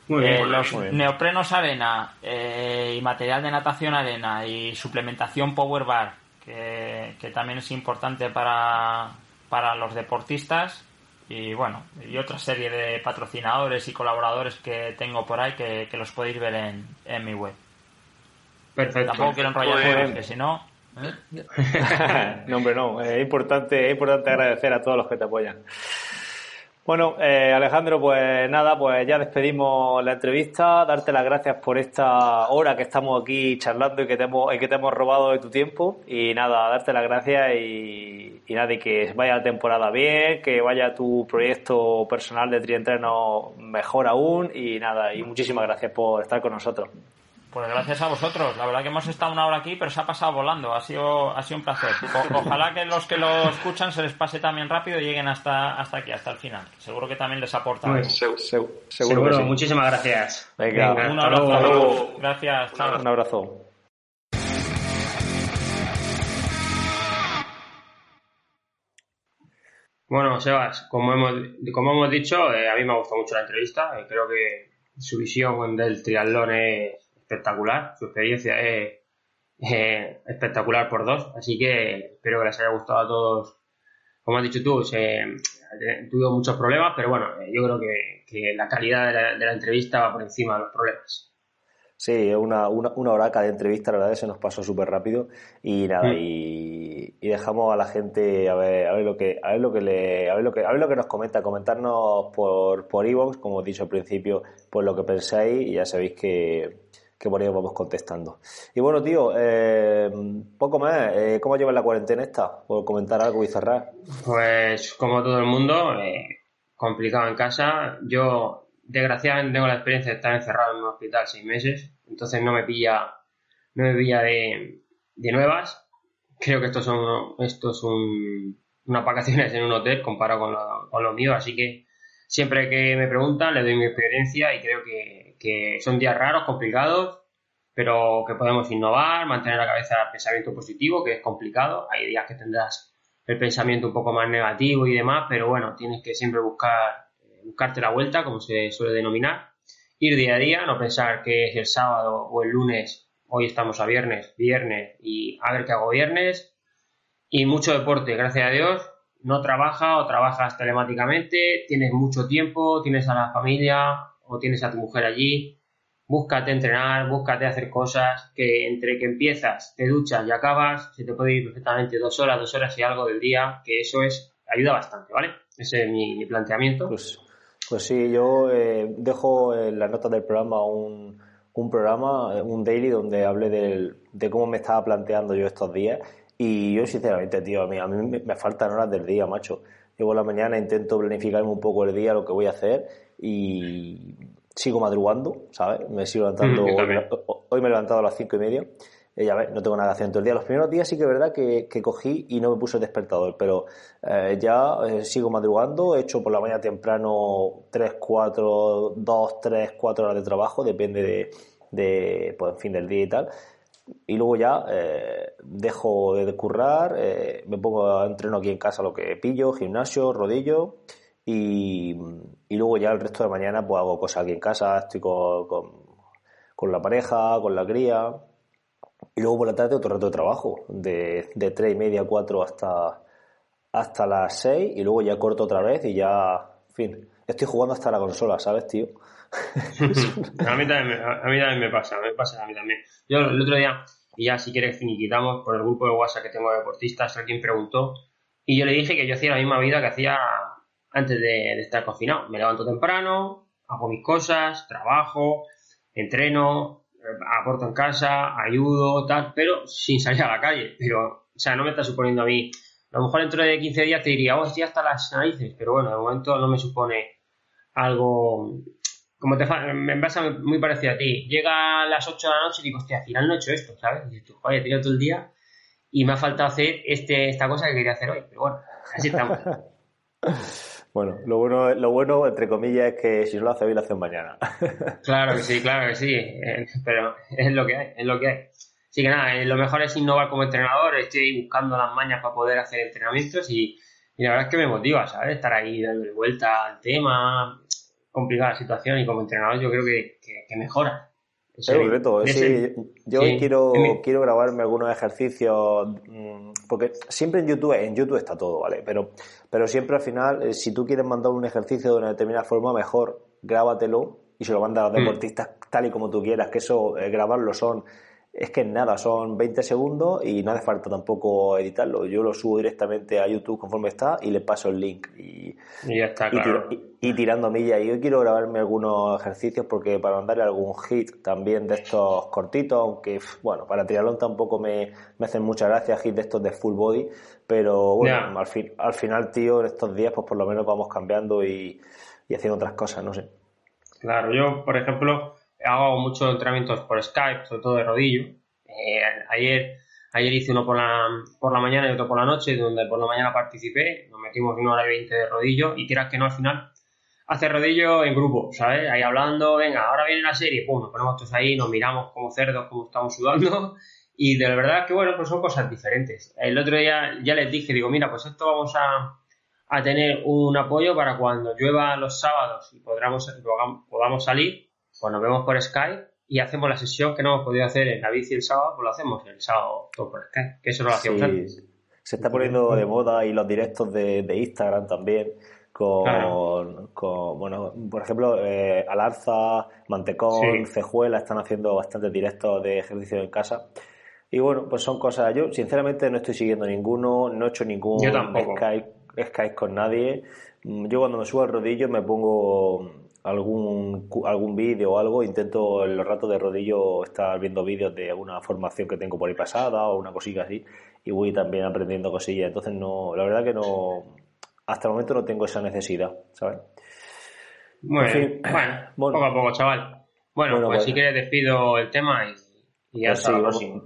Muy bien, eh, los neoprenos arena eh, y material de natación arena y suplementación power bar que, también es importante para, para los deportistas y bueno, y otra serie de patrocinadores y colaboradores que tengo por ahí que, los podéis ver en, en mi web. Perfecto. Tampoco quiero enrollar porque si no... ¿eh? no, hombre, no. Es importante, es importante agradecer a todos los que te apoyan. Bueno, eh, Alejandro, pues nada, pues ya despedimos la entrevista, darte las gracias por esta hora que estamos aquí charlando y que te hemos, que te hemos robado de tu tiempo. Y nada, darte las gracias y, nada, y que vaya la temporada bien, que vaya tu proyecto personal de trientreno mejor aún. Y nada, y muchísimas gracias por estar con nosotros. Pues gracias a vosotros. La verdad que hemos estado una hora aquí, pero se ha pasado volando. Ha sido, ha sido un placer. ojalá que los que lo escuchan se les pase también rápido y lleguen hasta, hasta aquí, hasta el final. Seguro que también les aporta. Pues, seguro. Muchísimas gracias. Venga, un abrazo. Gracias. Chao. Un abrazo. Bueno, Sebas, como hemos, como hemos dicho, eh, a mí me ha gustado mucho la entrevista. Eh, creo que su visión del triatlón es espectacular, su experiencia es espectacular por dos, así que espero que les haya gustado a todos. Como has dicho tú, se, tuvo muchos problemas, pero bueno, yo creo que, la calidad de la, entrevista va por encima de los problemas. Sí, una, una, una horaca de entrevista, la verdad que se nos pasó súper rápido y nada, mm. y, dejamos a la gente a ver, a ver lo que, a ver lo que le, a ver lo que, a ver lo que nos comenta, comentarnos por, por Evox, como he dicho al principio, por lo que pensáis, y ya sabéis que, que por ahí vamos contestando. Y bueno, tío, eh, poco más. Eh, ¿Cómo llevas la cuarentena esta? Por comentar algo y cerrar. Pues como todo el mundo, eh, complicado en casa. Yo, desgraciadamente, tengo la experiencia de estar encerrado en un hospital seis meses, entonces no me pilla, no me pilla de, de nuevas. Creo que estos son, estos son unas vacaciones en un hotel comparado con lo, con lo mío, así que siempre que me preguntan le doy mi experiencia y creo que que son días raros, complicados, pero que podemos innovar, mantener la cabeza el pensamiento positivo, que es complicado. Hay días que tendrás el pensamiento un poco más negativo y demás, pero bueno, tienes que siempre buscar, eh, buscarte la vuelta, como se suele denominar. Ir día a día, no pensar que es el sábado o el lunes, hoy estamos a viernes, viernes y a ver qué hago viernes. Y mucho deporte, gracias a Dios. No trabaja o trabajas telemáticamente, tienes mucho tiempo, tienes a la familia, o tienes a tu mujer allí, búscate entrenar, búscate hacer cosas que entre que empiezas, te duchas y acabas, se te puede ir perfectamente dos horas, dos horas y algo del día, que eso es ayuda bastante, ¿vale? Ese es mi, planteamiento. Pues, pues sí, yo eh, dejo en las notas del programa un, un programa, un daily, donde hable de cómo me estaba planteando yo estos días. Y yo, sinceramente, tío, a mí, a mí me faltan horas del día, macho. Yo por la mañana intento planificarme un poco el día, lo que voy a hacer y, sigo madrugando, ¿sabes? Me sigo levantando. hoy, me he levantado a las cinco y media. Ya ves, no tengo nada que hacer en todo el día. Los primeros días sí que es verdad que, cogí y no me puse el despertador, pero eh, ya eh, sigo madrugando. He hecho por la mañana temprano 3, 4, 2, 3, 4 horas de trabajo, depende de, de pues, en fin, del día y tal. Y luego ya eh, dejo de currar, me pongo a entreno aquí en casa lo que pillo, gimnasio, rodillo y, luego ya el resto de mañana pues hago cosas aquí en casa, estoy con, con, la pareja, con la cría. Y luego por la tarde otro rato de trabajo, de, de 3 y media, 4 hasta, hasta las 6 y luego ya corto otra vez y ya, en fin, estoy jugando hasta la consola, ¿sabes, tío? a, mí también, a mí también me pasa, me pasa a mí también. Yo el otro día, y ya si quieres finiquitamos, por el grupo de WhatsApp que tengo de deportistas, alguien preguntó y yo le dije que yo hacía la misma vida que hacía antes de, estar confinado. Me levanto temprano, hago mis cosas, trabajo, entreno, aporto en casa, ayudo, tal, pero sin salir a la calle. Pero, o sea, no me está suponiendo a mí. A lo mejor dentro de 15 días te diría, oh, estoy hasta las narices, pero bueno, de momento no me supone algo. Como te me pasa muy parecido a ti. Llega a las 8 de la noche y digo, hostia, al final no he hecho esto, ¿sabes? Y dices tú, joder, he tenido todo el día y me ha faltado hacer este, esta cosa que quería hacer hoy. Pero bueno, así estamos. Bueno, lo bueno, lo bueno, entre comillas, es que si no lo hace hoy, lo hace mañana. Claro que sí, claro que sí. Eh, pero es lo que hay, es lo que hay. Así que nada, eh, lo mejor es innovar como entrenador. Estoy buscando las mañas para poder hacer entrenamientos y, la verdad es que me motiva, ¿sabes? Estar ahí dando vuelta al tema, complicada la situación y como entrenador yo creo que, que mejora. Es un reto. Sí, yo quiero, quiero grabarme algunos ejercicios, mm, porque siempre en YouTube, en YouTube está todo, ¿vale? Pero, pero siempre al final, eh, si tú quieres mandar un ejercicio de una determinada forma, mejor grábatelo y se lo manda a los mm. deportistas tal y como tú quieras, que eso, eh, grabarlo son es que nada, son 20 segundos y no hace falta tampoco editarlo. Yo lo subo directamente a YouTube conforme está y le paso el link. Y, ya está, claro. y, tirando millas. Y yo quiero grabarme algunos ejercicios porque para mandarle algún hit también de estos cortitos, aunque, bueno, para triatlón tampoco me, me hacen mucha gracia hits de estos de full body, pero bueno, al, fin, al final, tío, en estos días, pues por lo menos vamos cambiando y, y haciendo otras cosas, no sé. Claro, yo, por ejemplo hago muchos entrenamientos por Skype, sobre todo de rodillo. Eh, ayer, ayer hice uno por la, por la mañana y otro por la noche, donde por la mañana participé, nos metimos una hora y veinte de rodillo y quieras que no al final hace rodillo en grupo, ¿sabes? Ahí hablando, venga, ahora viene la serie, pum, nos ponemos todos ahí, nos miramos como cerdos, como estamos sudando y de verdad que bueno, pues son cosas diferentes. El otro día ya les dije, digo, mira, pues esto vamos a, a tener un apoyo para cuando llueva los sábados y podamos, podamos salir, pues nos vemos por Skype y hacemos la sesión que no hemos podido hacer en la bici el sábado, pues lo hacemos el sábado todo por Skype, que eso no lo hacíamos antes. Se está poniendo de moda y los directos de, Instagram también. Con, bueno, por ejemplo, eh, Alarza, Mantecón, Cejuela están haciendo bastantes directos de ejercicio en casa. Y bueno, pues son cosas. Yo, sinceramente, no estoy siguiendo ninguno, no he hecho ningún Skype, Skype con nadie. Yo, cuando me subo al rodillo, me pongo algún, algún vídeo o algo, intento en los ratos de rodillo estar viendo vídeos de alguna formación que tengo por ahí pasada o una cosilla así y voy también aprendiendo cosillas. Entonces, no, la verdad que no, hasta el momento no tengo esa necesidad, ¿sabes? Bueno, bueno, poco a poco, chaval. Bueno, pues, si quieres despido el tema y, ya pues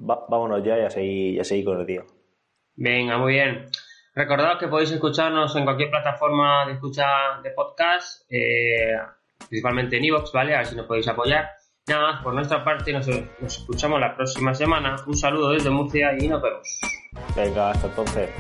vámonos ya y a seguir, seguir con el día. Venga, muy bien. Recordad que podéis escucharnos en cualquier plataforma de escucha de podcast. Eh, principalmente en iVoox, ¿vale? A ver nos podéis apoyar. Nada más, por nuestra parte, nos, nos escuchamos la próxima semana. Un saludo desde Murcia y nos vemos. Venga, hasta entonces.